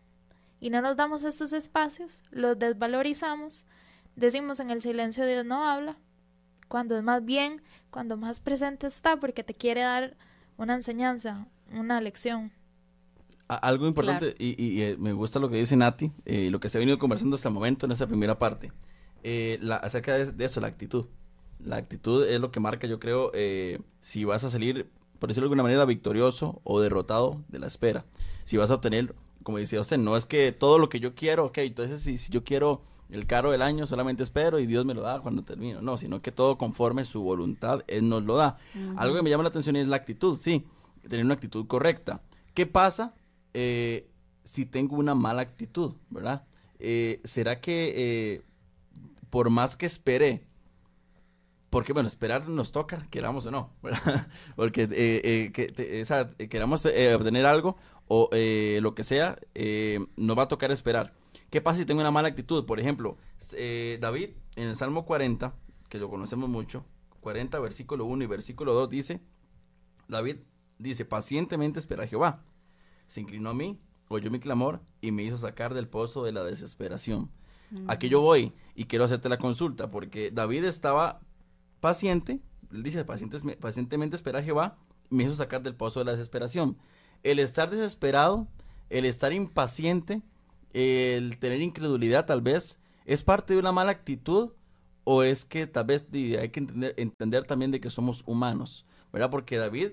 y no nos damos estos espacios, los desvalorizamos, decimos en el silencio Dios no habla, cuando es más bien, cuando más presente está, porque te quiere dar una enseñanza, una lección. Algo importante, y, y, eh, me gusta lo que dice Nati, eh, lo que se ha venido conversando hasta el momento en esa primera parte, eh, la- acerca de, de eso, la actitud. La actitud es lo que marca, yo creo, eh, si vas a salir, por decirlo de alguna manera, victorioso o derrotado de la espera. Si vas a obtener, como decía usted, no es que todo lo que yo quiero, ok, entonces si, si yo quiero el carro del año, solamente espero y Dios me lo da cuando termino. No, sino que todo conforme su voluntad, Él nos lo da. Algo que me llama la atención es la actitud, sí, tener una actitud correcta. ¿Qué pasa eh, si tengo una mala actitud, verdad? Eh, ¿Será que eh, por más que espere, porque bueno, esperar nos toca, queramos o no, ¿verdad? Porque eh, eh, que, te- queramos eh, obtener algo o eh, lo que sea, nos va a tocar esperar. ¿Qué pasa si tengo una mala actitud? Por ejemplo, eh, David en el Salmo 40, que lo conocemos mucho, 40 versículo 1 y versículo 2 dice, David dice, pacientemente espera a Jehová. Se inclinó a mí, oyó mi clamor y me hizo sacar del pozo de la desesperación. Aquí yo voy y quiero hacerte la consulta porque David estaba paciente, él dice, pacientemente espera a Jehová, me hizo sacar del pozo de la desesperación. El estar desesperado, el estar impaciente, el tener incredulidad tal vez, ¿es parte de una mala actitud o es que tal vez hay que entender, entender también de que somos humanos? ¿Verdad? Porque David,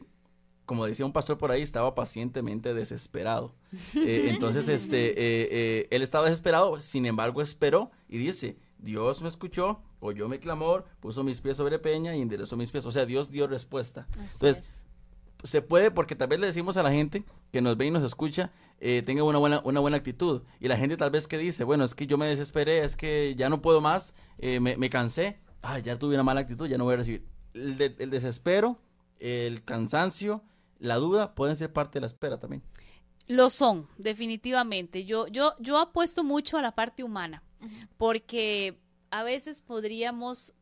como decía un pastor por ahí, estaba pacientemente desesperado. Eh, entonces, este, eh, eh, él estaba desesperado, sin embargo, esperó y dice, Dios me escuchó, oyó mi clamor, puso mis pies sobre peña y enderezó mis pies. O sea, Dios dio respuesta. Entonces, se puede porque tal vez le decimos a la gente que nos ve y nos escucha, eh, tenga una buena, una buena actitud. Y la gente tal vez que dice, bueno, es que yo me desesperé, es que ya no puedo más, eh, me, me cansé, ah, ya tuve una mala actitud, ya no voy a recibir. El, de- el desespero, el cansancio, la duda pueden ser parte de la espera también. Lo son, definitivamente. Yo, yo, yo apuesto mucho a la parte humana, porque a veces podríamos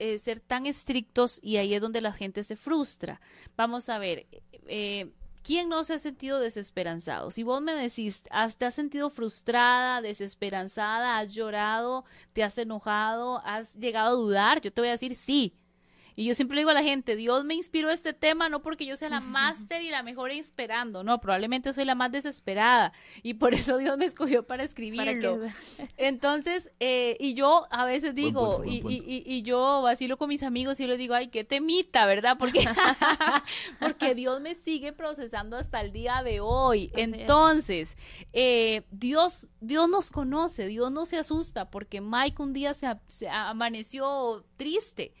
eh, ser tan estrictos y ahí es donde la gente se frustra. Vamos a ver, eh, ¿quién no se ha sentido desesperanzado? Si vos me decís, te has sentido frustrada, desesperanzada, has llorado, te has enojado, has llegado a dudar, yo te voy a decir sí. Y yo siempre le digo a la gente, Dios me inspiró este tema no porque yo sea la máster y la mejor esperando, no, probablemente soy la más desesperada y por eso Dios me escogió para escribirlo. Entonces, eh, y yo a veces digo, punto, y, y- y- y yo vacilo con mis amigos y les digo, ay, qué temita, ¿verdad? Porque, porque Dios me sigue procesando hasta el día de hoy. Entonces, eh, Dios, Dios nos conoce, Dios no se asusta, porque Mike un día se amaneció triste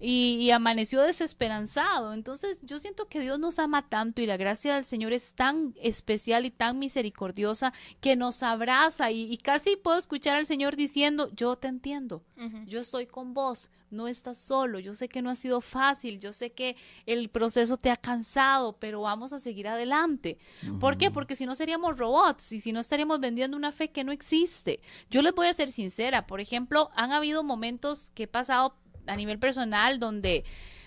y, y amaneció desesperanzado. Entonces, yo siento que Dios nos ama tanto y la gracia del Señor es tan especial y tan misericordiosa que nos abraza y, y casi puedo escuchar al Señor diciendo, yo te entiendo, yo estoy con vos, no estás solo, yo sé que no ha sido fácil, yo sé que el proceso te ha cansado, pero vamos a seguir adelante. ¿Por qué? Porque si no seríamos robots y si no estaríamos vendiendo una fe que no existe. Yo les voy a ser sincera, por ejemplo, han habido momentos que he pasado a nivel personal donde,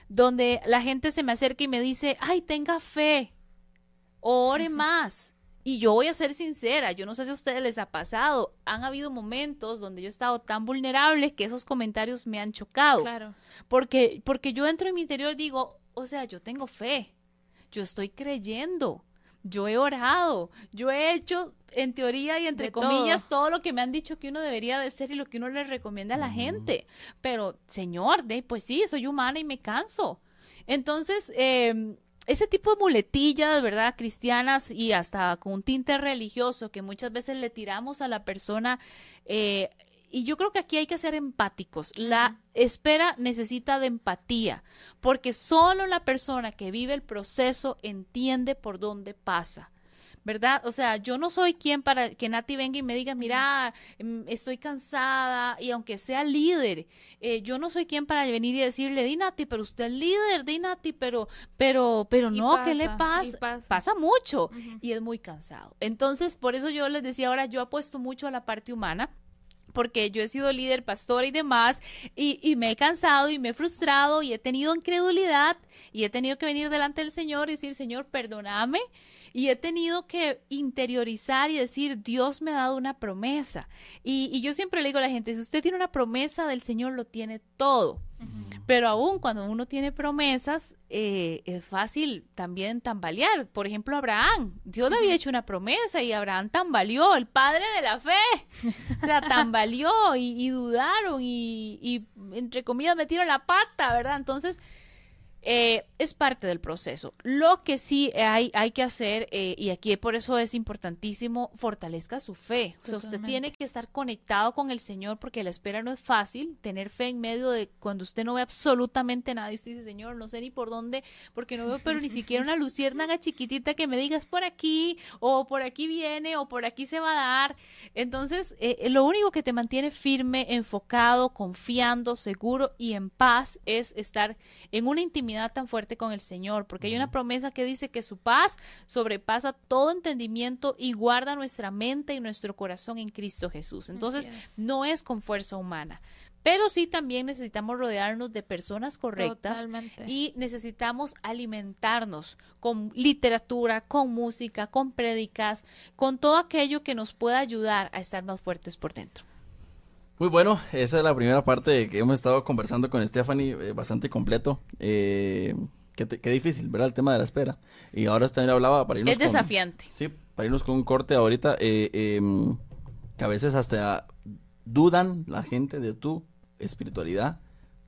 donde la gente se me acerca y me dice, ay, tenga fe, ore más. Y yo voy a ser sincera, yo no sé si a ustedes les ha pasado, han habido momentos donde yo he estado tan vulnerable que esos comentarios me han chocado. Claro. Porque, porque yo entro en mi interior y digo, o sea, yo tengo fe, yo estoy creyendo, yo he orado, yo he hecho en teoría y entre De comillas todo. lo que me han dicho que uno debería de ser y lo que uno le recomienda a la gente. Pero, señor, de, pues sí, soy humana y me canso. Entonces, eh, ese tipo de muletillas, ¿verdad? Cristianas y hasta con un tinte religioso que muchas veces le tiramos a la persona. eh, y yo creo que aquí hay que ser empáticos. La espera necesita de empatía, porque solo la persona que vive el proceso entiende por dónde pasa. ¿verdad? O sea, yo no soy quien para que Nati venga y me diga, mira, mm, estoy cansada y aunque sea líder, eh, yo no soy quien para venir y decirle, di Nati, pero usted es líder, di Nati, pero, pero, pero no, ¿qué le pasa, pasa? pasa. mucho y es muy cansado. Entonces, por eso yo les decía ahora, yo apuesto mucho a la parte humana porque yo he sido líder, pastora y demás, y, y me he cansado y me he frustrado y he tenido incredulidad y he tenido que venir delante del Señor y decir, Señor, perdóname. Y he tenido que interiorizar y decir, Dios me ha dado una promesa. Y, y yo siempre le digo a la gente, si usted tiene una promesa del Señor, lo tiene todo. Pero aún cuando uno tiene promesas, eh, es fácil también tambalear. Por ejemplo, Abraham. Dios le había hecho una promesa y Abraham tambaleó, el padre de la fe. O sea, tambaleó y, y dudaron y, y, entre comillas, metieron la pata, ¿verdad? Entonces, eh, es parte del proceso. Lo que sí hay, hay que hacer, eh, y aquí por eso es importantísimo, fortalezca su fe. O sea, usted tiene que estar conectado con el Señor porque la espera no es fácil. Tener fe en medio de cuando usted no ve absolutamente nada y usted dice, Señor, no sé ni por dónde, porque no veo, pero ni siquiera una luciérnaga chiquitita que me digas por aquí, o por aquí viene, o por aquí se va a dar. Entonces, eh, lo único que te mantiene firme, enfocado, confiando, seguro y en paz es estar en una intimidad tan fuerte con el Señor, porque hay una promesa que dice que su paz sobrepasa todo entendimiento y guarda nuestra mente y nuestro corazón en Cristo Jesús. Entonces, es. no es con fuerza humana. Pero sí también necesitamos rodearnos de personas correctas Totalmente. y necesitamos alimentarnos con literatura, con música, con prédicas, con todo aquello que nos pueda ayudar a estar más fuertes por dentro. Muy bueno, esa es la primera parte que hemos estado conversando con Stephanie, eh, bastante completo. Eh, qué, te- qué difícil, ¿verdad? El tema de la espera. Y ahora también hablaba para irnos Es con- desafiante. Sí, para irnos con un corte ahorita, eh, em, que a veces hasta dudan la gente de tu espiritualidad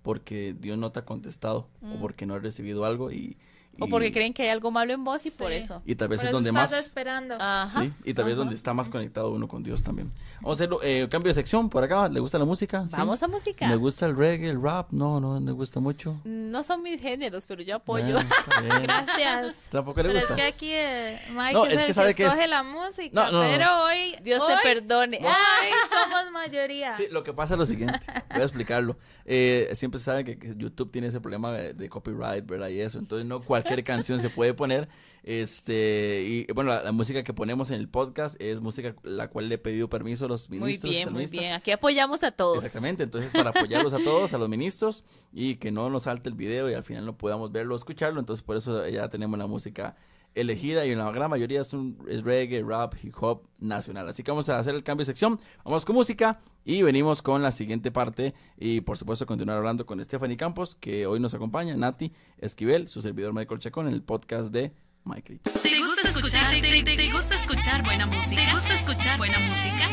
porque Dios no te ha contestado o porque no has recibido algo y... O y- porque creen que hay algo malo en vos y Sí. por eso. Y tal vez Por es donde estás más... esperando. Ajá. Sí, y tal vez ajá. donde está más conectado uno con Dios también. Vamos a hacer eh, cambio de sección por acá. ¿Le gusta la música? Sí. Vamos a música. ¿Le gusta el reggae, el rap? No, no, me gusta mucho. No son mis géneros, pero yo apoyo. Bien. Gracias. Tampoco le Pero gusta. es que aquí eh, Mike No, es, es que el sabe que que es- escoge la música, No, no, no. pero hoy Dios hoy, te perdone. No. Ah, hoy somos mayoría. Sí, lo que pasa es lo siguiente, voy a explicarlo. Eh, siempre se sabe que, que YouTube tiene ese problema de, de copyright, ¿verdad? Y eso, entonces no cualquier canción se puede poner. Este, y bueno, la, la música que ponemos en el podcast es música la cual le he pedido permiso a los muy ministros. bien, muy bien. Aquí apoyamos a todos. Exactamente, entonces para apoyarlos a todos, a los ministros y que no nos salte el video y al final no podamos verlo o escucharlo, entonces por eso ya tenemos la música elegida y en la gran mayoría es, un, es reggae, rap, hip hop nacional. Así que vamos a hacer el cambio de sección, vamos con música y venimos con la siguiente parte y por supuesto continuar hablando con Stephanie Campos que hoy nos acompaña, Nati Esquivel, su servidor Michael Chacón en el podcast de Lee. ¿Te gusta escuchar? ¿Te, te- te gusta escuchar buena música? ¿Te gusta escuchar buena música?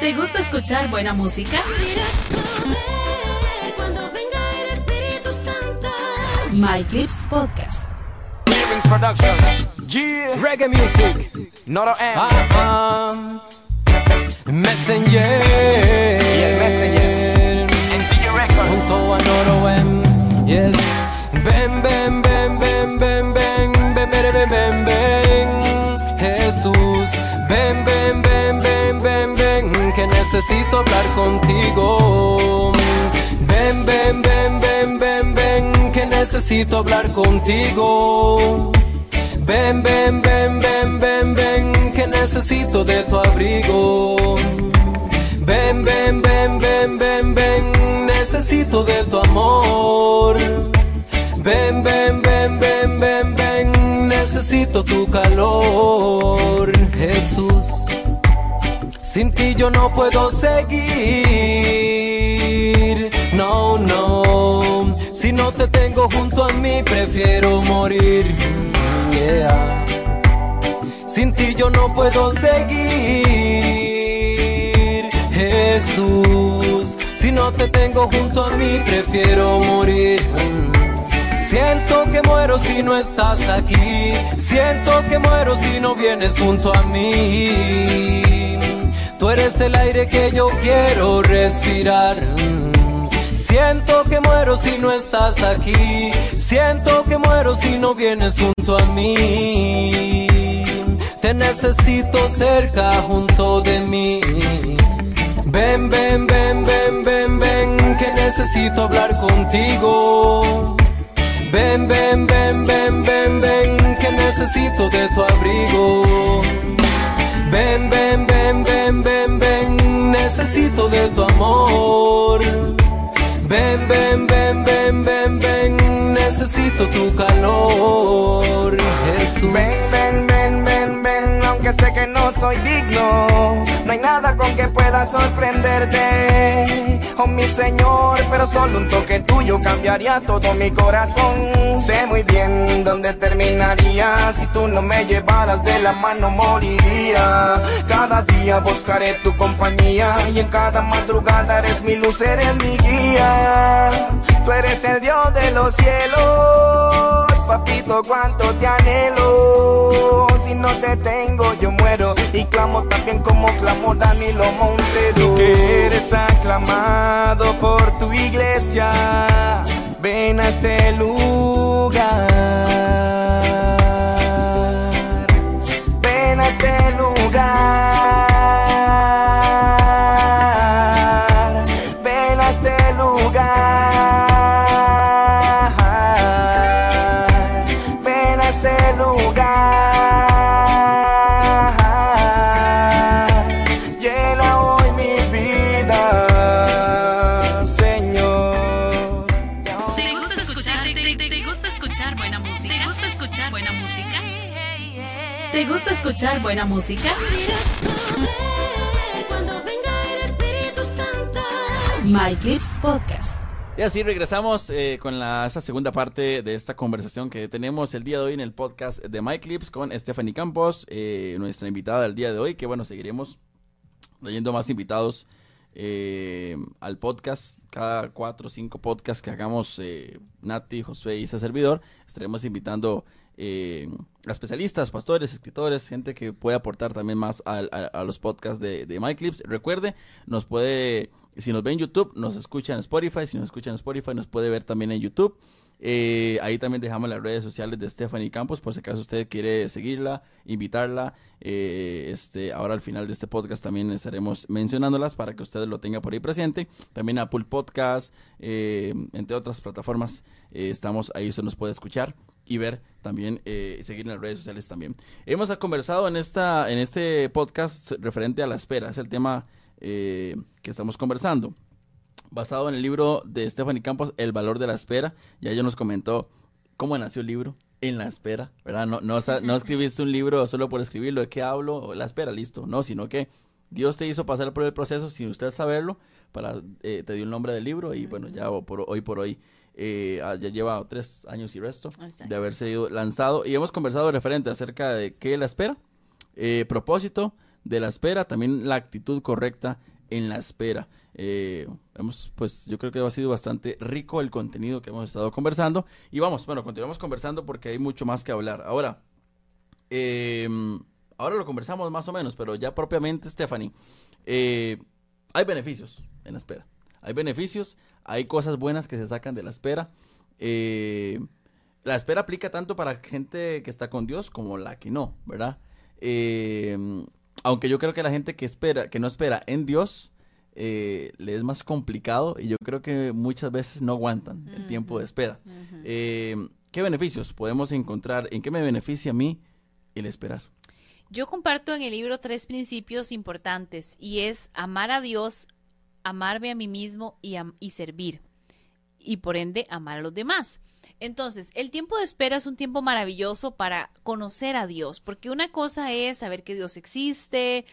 ¿Te gusta escuchar buena música? Cuando venga el Espíritu Santo. My Clips Podcast. Productions. Yeah. Reggae music. Not a M. Uh-uh. Messenger. Yeah, Messenger. And DJ Records. Junto a Noro M. Yes. Ven, ven, ven, ven, ven, ven, ven, ven, ven, ven, ven. Jesús. Ven, ven, ven, ven, ven, ven. Que necesito hablar contigo. Ven, ven, ven, ven, ven, ven. Que necesito hablar contigo. Ven, ven, ven, ven, ven, ven, que necesito de tu abrigo. Ven, ven, ven, ven, ven, ven, necesito de tu amor. Ven, ven, ven, ven, ven, ven, necesito tu calor, Jesús. Sin ti yo no puedo seguir, no, no. Si no te tengo junto a mí, prefiero morir. Yeah. Sin ti yo no puedo seguir, Jesús. Si no te tengo junto a mí, prefiero morir. Siento que muero si no estás aquí. Siento que muero si no vienes junto a mí. Tú eres el aire que yo quiero respirar. Siento que muero si no estás aquí. Siento que muero si no vienes junto a mí. te necesito cerca junto de mí. Ven, ven, ven, ven, ven, ven, que necesito hablar contigo. Ven, ven, ven, ven, ven, ven, que necesito de tu abrigo. Ven, ven, ven, ven, ven, ven, necesito de tu amor. Ven, ven, ven, ven, ven, ven, necesito tu calor, Jesús. Ven, ven, ven, ven, ven, aunque sé que no soy digno. No hay nada con que pueda sorprenderte, oh mi Señor. Pero solo un toque tuyo cambiaría todo mi corazón. Sé muy bien dónde terminaría. Si tú no me llevaras de la mano, moriría. Cada día buscaré tu compañía y en cada madrugada eres mi luz, eres mi guía. Tú eres el Dios de los cielos, papito, cuánto te anhelo. No te tengo, yo muero y clamo también como clamó Danilo Montero. Que eres aclamado por tu iglesia, ven a este lugar. Buena música? My Clips Podcast. Y así regresamos eh, con la, esta segunda parte de esta conversación que tenemos el día de hoy en el podcast de My Clips con Stephanie Campos, eh, nuestra invitada del día de hoy, que bueno, seguiremos trayendo más invitados eh, al podcast. Cada cuatro o cinco podcasts que hagamos, Nati, Josué y ese servidor, estaremos invitando eh, a especialistas, pastores, escritores, gente que puede aportar también más al- a, a los podcasts de, de My Clips. Recuerde, nos puede, si nos ve en YouTube, nos escucha en Spotify. Si nos escucha en Spotify, nos puede ver también en YouTube. Eh, ahí también dejamos las redes sociales de Stephanie Campos, por si acaso usted quiere seguirla, invitarla. Eh, este, ahora al final de este podcast también estaremos mencionándolas para que usted lo tenga por ahí presente. También Apple Podcast, eh, entre otras plataformas, eh, estamos ahí, usted nos puede escuchar y ver también eh, seguir en las redes sociales también. Hemos conversado en esta en este podcast referente a la espera, es el tema eh, que estamos conversando basado en el libro de Stephanie Campos, El valor de la espera. Ya ella nos comentó cómo nació el libro, en la espera, ¿verdad? No, no, no escribiste un libro solo por escribirlo, ¿de qué hablo? La espera, listo. No, sino que Dios te hizo pasar por el proceso sin usted saberlo, para, eh, te dio el nombre del libro y bueno, ya por, hoy por hoy eh, ah, ya lleva tres años y resto Exacto. de haber sido lanzado y hemos conversado referente acerca de qué la espera, eh, propósito de la espera, también la actitud correcta en la espera. Eh, hemos, pues yo creo que ha sido bastante rico el contenido que hemos estado conversando y vamos, bueno, continuamos conversando porque hay mucho más que hablar. Ahora, eh, ahora lo conversamos más o menos, pero ya propiamente, Stephanie, eh, hay beneficios en la espera. Hay beneficios, hay cosas buenas que se sacan de la espera. Eh, la espera aplica tanto para gente que está con Dios como la que no, ¿verdad? Eh, aunque yo creo que la gente que espera, que no espera en Dios, eh, le es más complicado y yo creo que muchas veces no aguantan el tiempo de espera. Eh, ¿Qué beneficios podemos encontrar? ¿En qué me beneficia a mí el esperar? Yo comparto en el libro tres principios importantes y es amar a Dios, amarme a mí mismo y, y servir. Y por ende amar a los demás. Entonces, el tiempo de espera es un tiempo maravilloso para conocer a Dios, porque una cosa es saber que Dios existe,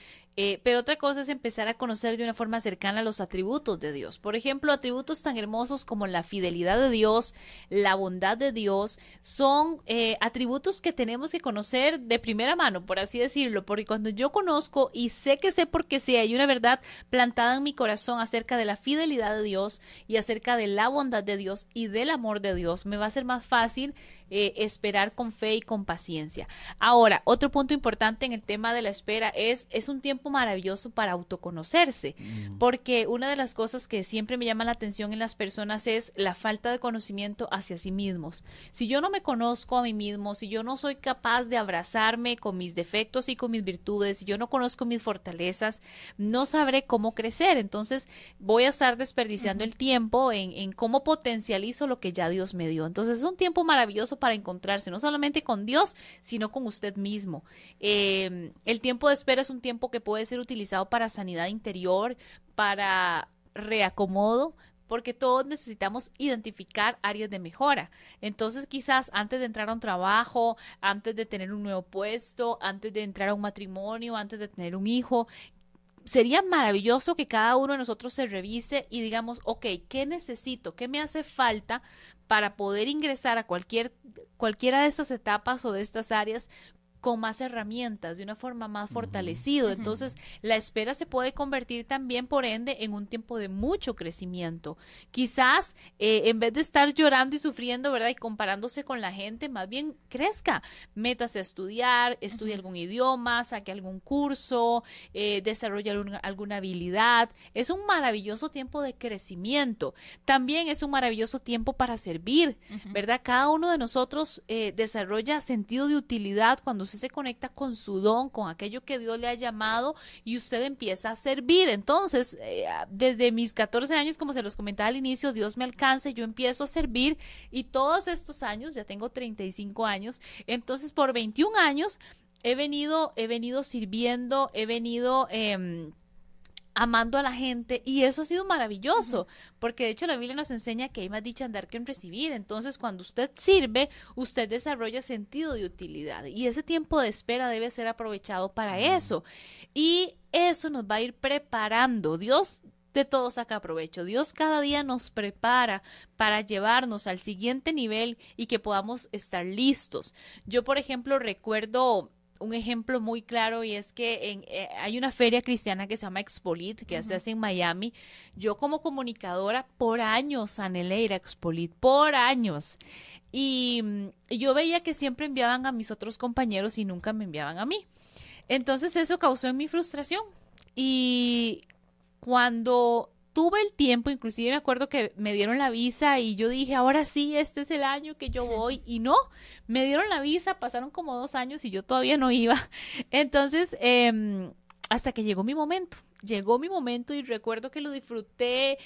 eh, pero otra cosa es empezar a conocer de una forma cercana los atributos de Dios. Por ejemplo, atributos tan hermosos como la fidelidad de Dios, la bondad de Dios, son eh, atributos que tenemos que conocer de primera mano, por así decirlo, porque cuando yo conozco y sé que sé porque sé, hay una verdad plantada en mi corazón acerca de la fidelidad de Dios y acerca de la bondad de Dios y del amor de Dios, me va a ser más fácil eh, esperar con fe y con paciencia. Ahora, otro punto importante en el tema de la espera es, es un tiempo maravilloso para autoconocerse, porque una de las cosas que siempre me llama la atención en las personas es la falta de conocimiento hacia sí mismos. Si yo no me conozco a mí mismo, si yo no soy capaz de abrazarme con mis defectos y con mis virtudes, si yo no conozco mis fortalezas, no sabré cómo crecer. Entonces voy a estar desperdiciando el tiempo en, en cómo potencializo lo que ya Dios me dio. Entonces es un tiempo maravilloso para encontrarse, no solamente con Dios, sino con usted mismo. Eh, el tiempo de espera es un tiempo que puede ser utilizado para sanidad interior, para reacomodo, porque todos necesitamos identificar áreas de mejora. Entonces, quizás antes de entrar a un trabajo, antes de tener un nuevo puesto, antes de entrar a un matrimonio, antes de tener un hijo, sería maravilloso que cada uno de nosotros se revise y digamos, ok, ¿qué necesito? ¿Qué me hace falta para poder ingresar a cualquier, cualquiera de estas etapas o de estas áreas con más herramientas, de una forma más fortalecido. Entonces, la espera se puede convertir también, por ende, en un tiempo de mucho crecimiento. Quizás, eh, en vez de estar llorando y sufriendo, ¿verdad? Y comparándose con la gente, más bien crezca. Métase a estudiar, estudie algún idioma, saque algún curso, eh, desarrolle alguna, alguna habilidad. Es un maravilloso tiempo de crecimiento. También es un maravilloso tiempo para servir, ¿verdad? Cada uno de nosotros eh, desarrolla sentido de utilidad cuando usted se conecta con su don, con aquello que Dios le ha llamado y usted empieza a servir. Entonces, eh, desde mis 14 años, como se los comentaba al inicio, Dios me alcanza, yo empiezo a servir y todos estos años, ya tengo 35 años, entonces por 21 años he venido, he venido sirviendo, he venido... em, amando a la gente y eso ha sido maravilloso, porque de hecho la Biblia nos enseña que hay más dicha en dar que en recibir, entonces cuando usted sirve, usted desarrolla sentido de utilidad y ese tiempo de espera debe ser aprovechado para eso y eso nos va a ir preparando. Dios de todo saca provecho. Dios cada día nos prepara para llevarnos al siguiente nivel y que podamos estar listos. Yo, por ejemplo, recuerdo un ejemplo muy claro y es que en, eh, hay una feria cristiana que se llama Expolit, que se hace en Miami. Yo como comunicadora por años anhelé ir a Expolit, por años. Y, mm, y yo veía que siempre enviaban a mis otros compañeros y nunca me enviaban a mí. Entonces eso causó en mi frustración. Y cuando tuve el tiempo, inclusive me acuerdo que me dieron la visa y yo dije, ahora sí, este es el año que yo voy. Y no, me dieron la visa, pasaron como dos años y yo todavía no iba. Entonces, em, hasta que llegó mi momento, llegó mi momento y recuerdo que lo disfruté.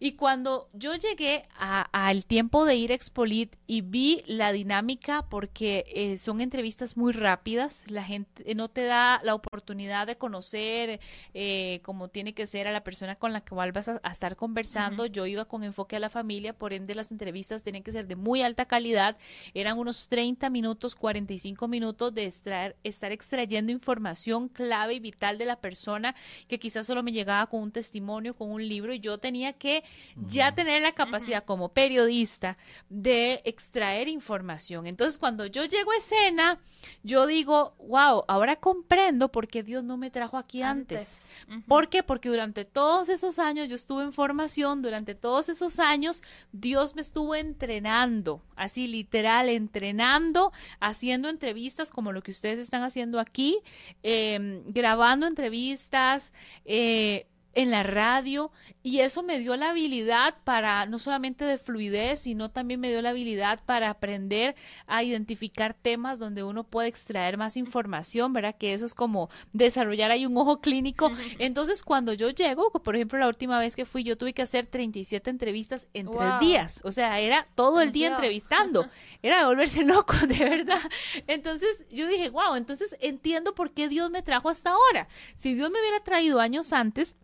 Y cuando yo llegué a- al tiempo de ir a Expolit y vi la dinámica, porque eh, son entrevistas muy rápidas, la gente no te da la oportunidad de conocer eh, como tiene que ser a la persona con la cual vas a, a estar conversando. Yo iba con enfoque a la familia, por ende las entrevistas tienen que ser de muy alta calidad. Eran unos 30 minutos, 45 minutos de extraer- estar extrayendo información clave y vital de la persona que quizás solo me llegaba con un testimonio, con un libro, y yo tenía que ya tener la capacidad como periodista de extraer información. Entonces, cuando yo llego a escena, yo digo, wow, ahora comprendo por qué Dios no me trajo aquí antes. ¿Por qué? Porque durante todos esos años yo estuve en formación, durante todos esos años Dios me estuvo entrenando, así literal, entrenando, haciendo entrevistas como lo que ustedes están haciendo aquí, eh, grabando entrevistas. eh, en la radio y eso me dio la habilidad para no solamente de fluidez, sino también me dio la habilidad para aprender a identificar temas donde uno puede extraer más información, ¿verdad? Que eso es como desarrollar ahí un ojo clínico. Entonces, cuando yo llego, por ejemplo, la última vez que fui, yo tuve que hacer 37 entrevistas en tres días. O sea, era todo el día entrevistando. Era de volverse loco, de verdad. Entonces, yo dije, wow, entonces entiendo por qué Dios me trajo hasta ahora. Si Dios me hubiera traído años antes,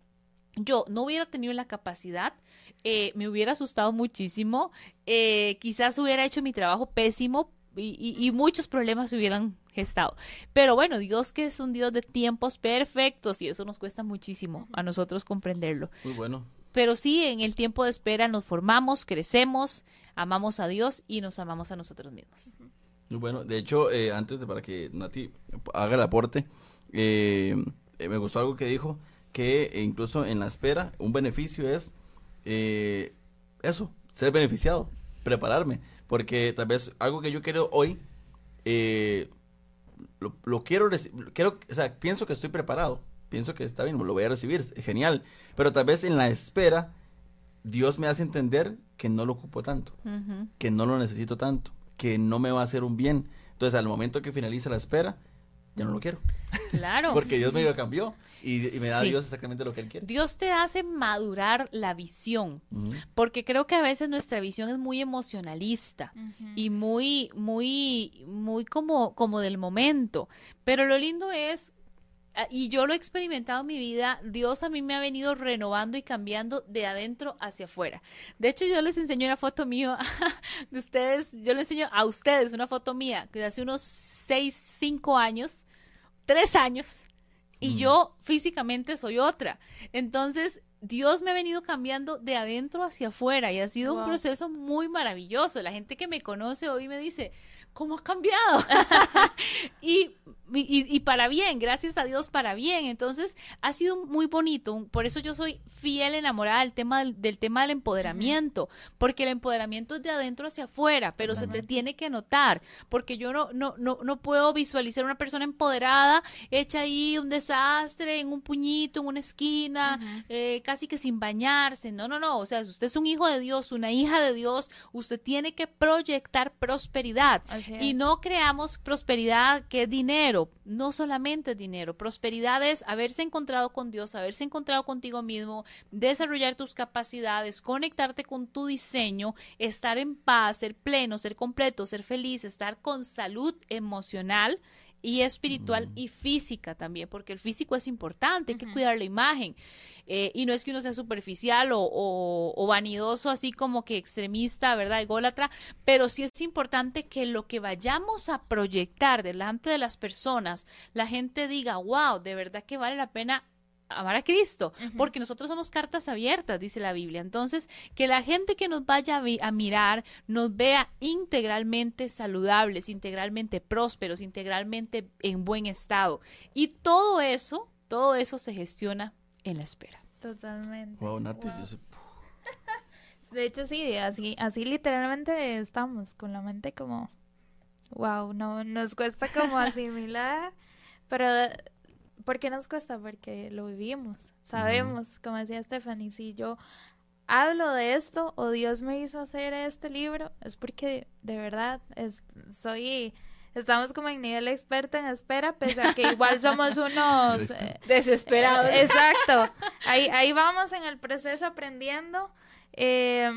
yo no hubiera tenido la capacidad, eh, me hubiera asustado muchísimo, eh, quizás hubiera hecho mi trabajo pésimo y, y- y muchos problemas se hubieran gestado. Pero bueno, Dios que es un Dios de tiempos perfectos y eso nos cuesta muchísimo a nosotros comprenderlo. Muy bueno. Pero sí, en el tiempo de espera nos formamos, crecemos, amamos a Dios y nos amamos a nosotros mismos. Muy bueno. De hecho, eh, antes de para que Nati haga el aporte, me gustó algo que dijo, que incluso en la espera, un beneficio es eh, eso, ser beneficiado. prepararme. Porque tal vez algo que yo quiero hoy, eh, lo, lo quiero, quiero, o sea, pienso que estoy preparado. Pienso que está bien, lo voy a recibir, genial. Pero tal vez en la espera, Dios me hace entender que no lo ocupo tanto, que no lo necesito tanto, que no me va a hacer un bien. Entonces, al momento que finaliza la espera, ya no lo quiero. Claro. Porque Dios me lo cambió y, y me da Sí. Dios exactamente lo que Él quiere. Dios te hace madurar la visión, porque creo que a veces nuestra visión es muy emocionalista y muy, muy, muy como, como del momento. Pero lo lindo es, y yo lo he experimentado en mi vida, Dios a mí me ha venido renovando y cambiando de adentro hacia afuera. De hecho, yo les enseño una foto mía de ustedes, yo les enseño a ustedes una foto mía que de hace unos 6, 5 años, 3 años, y Mm. yo físicamente soy otra. Entonces, Dios me ha venido cambiando de adentro hacia afuera y ha sido un proceso muy maravilloso. La gente que me conoce hoy me dice, ¿cómo ha cambiado? y, y, y para bien, gracias a Dios para bien. Entonces, ha sido muy bonito. Por eso yo soy fiel enamorada del tema del, del tema del empoderamiento, porque el empoderamiento es de adentro hacia afuera, pero se te tiene que notar, porque yo no, no, no, no puedo visualizar una persona empoderada hecha ahí un desastre en un puñito, en una esquina, eh, casi que sin bañarse. No, no, no. O sea, si usted es un hijo de Dios, una hija de Dios, usted tiene que proyectar prosperidad. Y no creamos prosperidad que es dinero, no solamente dinero. Prosperidad es haberse encontrado con Dios, haberse encontrado contigo mismo, desarrollar tus capacidades, conectarte con tu diseño, estar en paz, ser pleno, ser completo, ser feliz, estar con salud emocional y espiritual y física también, porque el físico es importante, hay que cuidar la imagen. Eh, y no es que uno sea superficial o, o- o vanidoso, así como que extremista, ¿verdad? Ególatra, pero sí es importante que lo que vayamos a proyectar delante de las personas, la gente diga, wow, de verdad que vale la pena amar a Cristo, porque nosotros somos cartas abiertas, dice la Biblia. Entonces, que la gente que nos vaya a, vi- a mirar nos vea integralmente saludables, integralmente prósperos, integralmente en buen estado. Y todo eso, todo eso se gestiona en la espera. Totalmente. Wow, Nati, Wow. yo sé- De hecho, sí, así, así literalmente estamos, con la mente como, wow, no, nos cuesta como asimilar, pero ¿por qué nos cuesta? Porque lo vivimos, sabemos, como decía Stephanie, si yo hablo de esto o Dios me hizo hacer este libro, es porque de verdad es, soy, estamos como en nivel experto en espera, pese a que igual somos unos... eh, Desesperado. Exacto. Ahí, ahí vamos en el proceso aprendiendo. Eh,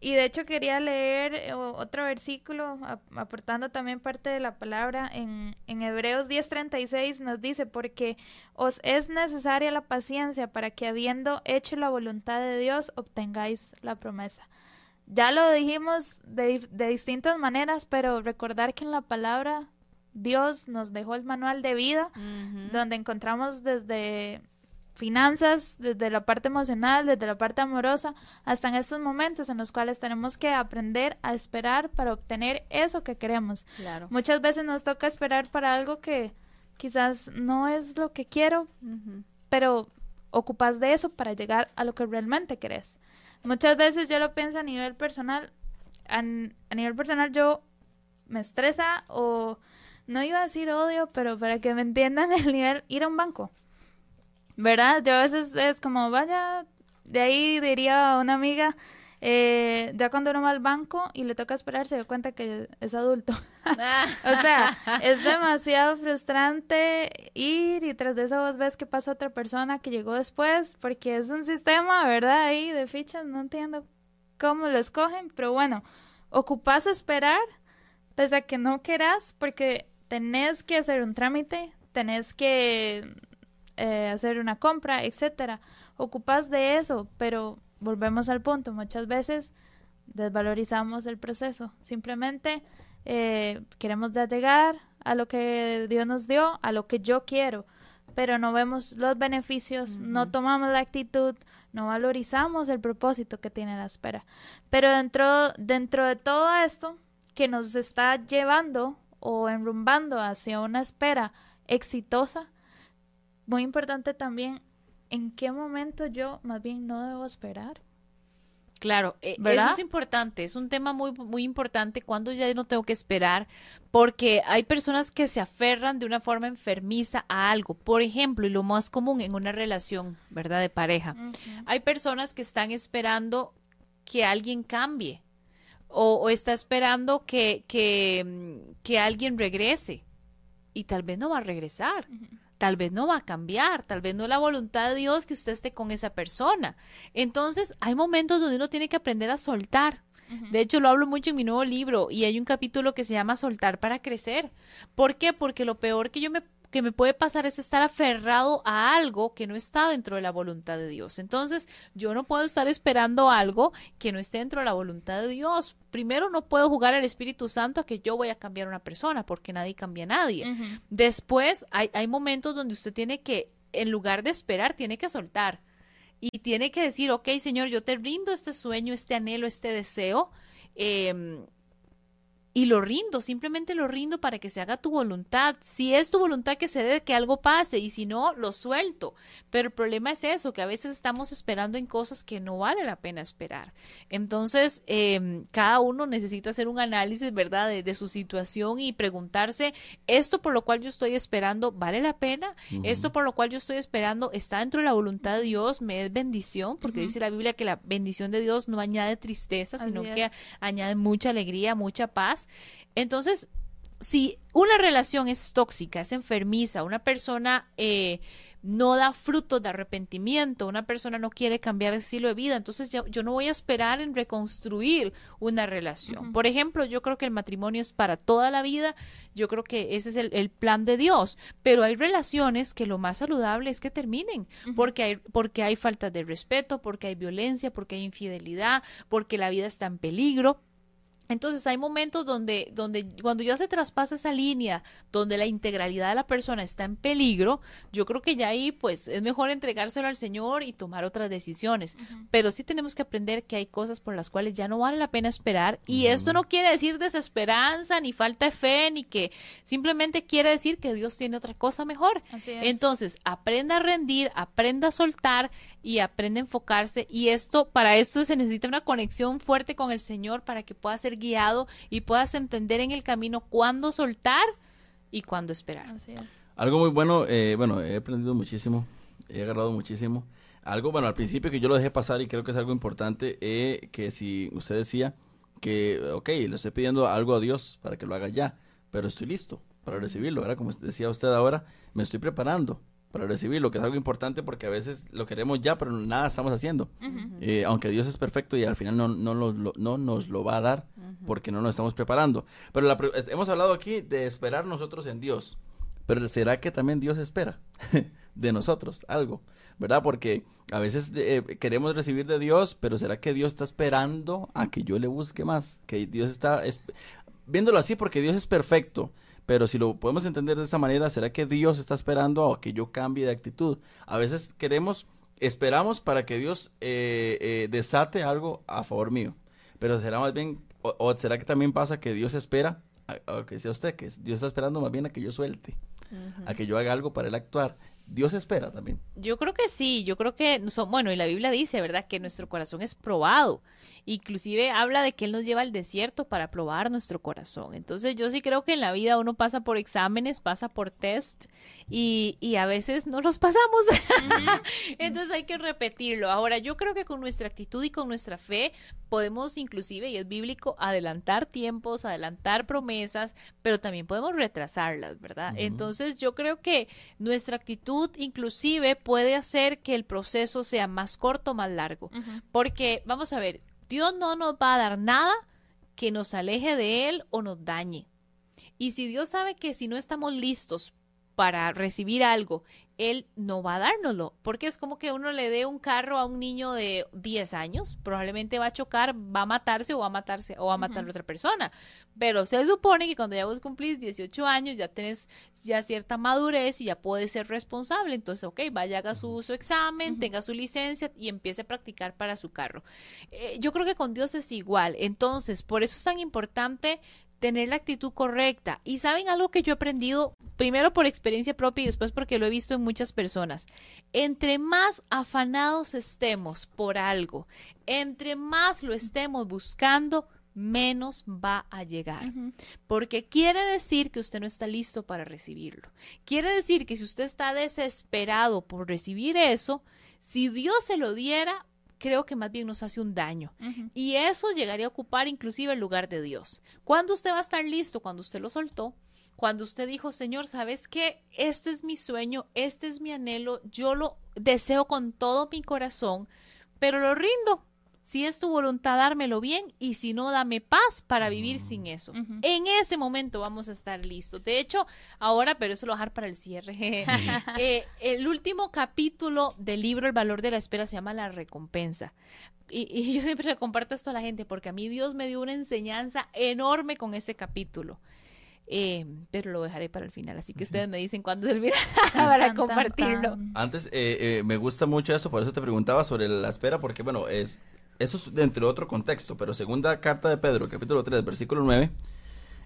y de hecho quería leer eh, otro versículo, ap- aportando también parte de la palabra. En, en Hebreos 10:36 nos dice, porque os es necesaria la paciencia para que habiendo hecho la voluntad de Dios, obtengáis la promesa. Ya lo dijimos de, de distintas maneras, pero recordar que en la palabra Dios nos dejó el manual de vida donde encontramos desde finanzas, desde la parte emocional, desde la parte amorosa, hasta en estos momentos en los cuales tenemos que aprender a esperar para obtener eso que queremos. Claro. Muchas veces nos toca esperar para algo que quizás no es lo que quiero, pero ocupas de eso para llegar a lo que realmente querés. Muchas veces yo lo pienso a nivel personal, a nivel personal yo me estresa o no iba a decir odio, pero para que me entiendan el nivel, ir a un banco. ¿Verdad? Yo a veces es como, vaya, de ahí diría una amiga, eh, ya cuando uno va al banco y le toca esperar, se da cuenta que es adulto. O sea, es demasiado frustrante ir y tras de eso vos ves que pasa otra persona que llegó después, porque es un sistema, ¿verdad? Ahí de fichas, no entiendo cómo lo escogen, pero bueno, ocupas esperar pese a que no querás, porque tenés que hacer un trámite, tenés que eh, hacer una compra, etcétera. Ocupas de eso, pero volvemos al punto, muchas veces desvalorizamos el proceso, simplemente eh, queremos ya llegar a lo que Dios nos dio, a lo que yo quiero, pero no vemos los beneficios, no tomamos la actitud, no valorizamos el propósito que tiene la espera. Pero dentro, dentro de todo esto que nos está llevando o enrumbando hacia una espera exitosa, muy importante también en qué momento yo más bien no debo esperar. Claro, eh, ¿Verdad? eso es importante, es un tema muy, muy importante cuando ya no tengo que esperar, porque hay personas que se aferran de una forma enfermiza a algo. Por ejemplo, y lo más común en una relación, ¿verdad? De pareja. Hay personas que están esperando que alguien cambie o, o está esperando que, que, mm, que alguien regrese y tal vez no va a regresar. Tal vez no va a cambiar, tal vez no es la voluntad de Dios que usted esté con esa persona. Entonces, hay momentos donde uno tiene que aprender a soltar. De hecho, lo hablo mucho en mi nuevo libro y hay un capítulo que se llama Soltar para crecer. ¿Por qué? Porque lo peor que yo me que me puede pasar es estar aferrado a algo que no está dentro de la voluntad de Dios. Entonces, yo no puedo estar esperando algo que no esté dentro de la voluntad de Dios. Primero, no puedo jugar al Espíritu Santo a que yo voy a cambiar a una persona, porque nadie cambia a nadie. Después, hay, hay momentos donde usted tiene que, en lugar de esperar, tiene que soltar. Y tiene que decir, ok, Señor, yo te rindo este sueño, este anhelo, este deseo. em, y lo rindo, simplemente lo rindo para que se haga tu voluntad. Si es tu voluntad que se dé, que algo pase, y si no, lo suelto. Pero el problema es eso, que a veces estamos esperando en cosas que no vale la pena esperar. Entonces, eh, cada uno necesita hacer un análisis, ¿verdad?, de, de su situación y preguntarse, ¿esto por lo cual yo estoy esperando vale la pena? ¿Esto por lo cual yo estoy esperando está dentro de la voluntad de Dios? ¿Me es bendición? Porque dice la Biblia que la bendición de Dios no añade tristeza, sino que añade mucha alegría, mucha paz. Entonces, si una relación es tóxica, es enfermiza, una persona eh, no da frutos de arrepentimiento, una persona no quiere cambiar el estilo de vida, entonces yo no voy a esperar en reconstruir una relación. Por ejemplo, yo creo que el matrimonio es para toda la vida, yo creo que ese es el, el plan de Dios, pero hay relaciones que lo más saludable es que terminen, porque, hay, porque hay falta de respeto, porque hay violencia, porque hay infidelidad, porque la vida está en peligro. Entonces hay momentos donde, donde cuando ya se traspasa esa línea, donde la integralidad de la persona está en peligro, yo creo que ya ahí pues es mejor entregárselo al Señor y tomar otras decisiones. Pero sí tenemos que aprender que hay cosas por las cuales ya no vale la pena esperar. Y esto no quiere decir desesperanza, ni falta de fe, ni que simplemente quiere decir que Dios tiene otra cosa mejor. Así es. Entonces, aprenda a rendir, aprenda a soltar y aprenda a enfocarse. Y esto, para esto se necesita una conexión fuerte con el Señor para que puedas ser guiado y puedas entender en el camino cuándo soltar y cuándo esperar. Así es. Algo muy bueno, eh, bueno, he aprendido muchísimo, he agarrado muchísimo. Algo, bueno, al principio que yo lo dejé pasar y creo que es algo importante, eh, que si usted decía que, ok, le estoy pidiendo algo a Dios para que lo haga ya, pero estoy listo para recibirlo, ¿verdad? Como decía usted ahora, me estoy preparando para recibirlo, que es algo importante porque a veces lo queremos ya, pero nada estamos haciendo. Eh, aunque Dios es perfecto y al final no, no, nos lo- no nos lo va a dar porque no nos estamos preparando. Pero la hemos hablado aquí de esperar nosotros en Dios. Pero ¿será que también Dios espera de nosotros algo? ¿Verdad? Porque a veces eh, queremos recibir de Dios, pero ¿será que Dios está esperando a que yo le busque más? Que Dios está es- viéndolo así porque Dios es perfecto. Pero si lo podemos entender de esa manera, ¿será que Dios está esperando a que yo cambie de actitud? A veces queremos, esperamos para que Dios eh, eh, desate algo a favor mío. Pero será más bien, o, o será que también pasa que Dios espera, a, a que sea usted, que Dios está esperando más bien a que yo suelte, a que yo haga algo para él actuar. Dios espera también. Yo creo que sí, yo creo que, son, bueno, y la Biblia dice, ¿verdad?, que nuestro corazón es probado. Inclusive habla de que Él nos lleva al desierto para probar nuestro corazón. Entonces yo sí creo que en la vida uno pasa por exámenes, pasa por test y, y a veces no los pasamos. Entonces hay que repetirlo. Ahora, yo creo que con nuestra actitud y con nuestra fe podemos inclusive, y es bíblico, adelantar tiempos, adelantar promesas, pero también podemos retrasarlas, ¿verdad? Entonces yo creo que nuestra actitud inclusive puede hacer que el proceso sea más corto o más largo. Porque, vamos a ver, Dios no nos va a dar nada que nos aleje de Él o nos dañe. Y si Dios sabe que si no estamos listos para recibir algo, Él no va a dárnoslo. Porque es como que uno le dé un carro a un niño de 10 años, probablemente va a chocar, va a matarse o va a matarse o va a matar a otra persona. Pero se supone que cuando ya vos cumplís 18 años, ya tenés ya cierta madurez y ya puedes ser responsable. Entonces, ok, vaya, haga su, su examen, tenga su licencia y empiece a practicar para su carro. Eh, yo creo que con Dios es igual. Entonces, por eso es tan importante tener la actitud correcta. Y saben algo que yo he aprendido primero por experiencia propia y después porque lo he visto en muchas personas. Entre más afanados estemos por algo, entre más lo estemos buscando, menos va a llegar. Porque quiere decir que usted no está listo para recibirlo. Quiere decir que si usted está desesperado por recibir eso, si Dios se lo diera, creo que más bien nos hace un daño. Y eso llegaría a ocupar inclusive el lugar de Dios. ¿Cuándo usted va a estar listo? Cuando usted lo soltó. Cuando usted dijo, Señor, ¿sabes qué? Este es mi sueño, este es mi anhelo, yo lo deseo con todo mi corazón, pero lo rindo, si es tu voluntad, dármelo bien y si no, dame paz para vivir sin eso. En ese momento vamos a estar listos. De hecho, ahora, pero eso lo voy a dejar para el cierre. eh, el último capítulo del libro El valor de la espera se llama La recompensa. Y, y yo siempre le comparto esto a la gente porque a mí Dios me dio una enseñanza enorme con ese capítulo. Eh, pero lo dejaré para el final, así que ustedes me dicen cuándo termina para Tan, tan, compartirlo. tan. Antes, eh, eh, me gusta mucho eso, por eso te preguntaba sobre la espera, porque bueno, es eso es dentro de otro contexto, pero segunda carta de Pedro, capítulo 3, versículo 9,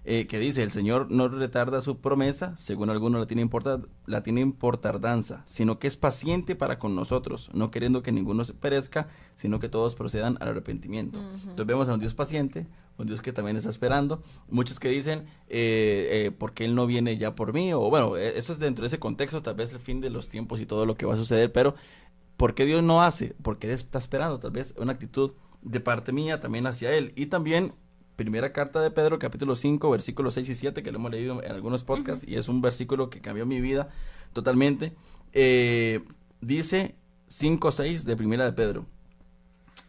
eh, que dice, el Señor no retarda su promesa, según algunos la tar- la tienen por tardanza, sino que es paciente para con nosotros, no queriendo que ninguno se perezca, sino que todos procedan al arrepentimiento. Entonces vemos a un Dios paciente, un Dios que también está esperando. Muchos que dicen, eh, eh, ¿por qué Él no viene ya por mí? O bueno, eh, eso es dentro de ese contexto, tal vez el fin de los tiempos y todo lo que va a suceder, pero ¿por qué Dios no hace? Porque Él está esperando, tal vez una actitud de parte mía también hacia Él. Y también, primera carta de Pedro, capítulo 5, versículos 6 y 7, que lo hemos leído en algunos podcasts, y es un versículo que cambió mi vida totalmente. Eh, dice 5, 6 de primera de Pedro.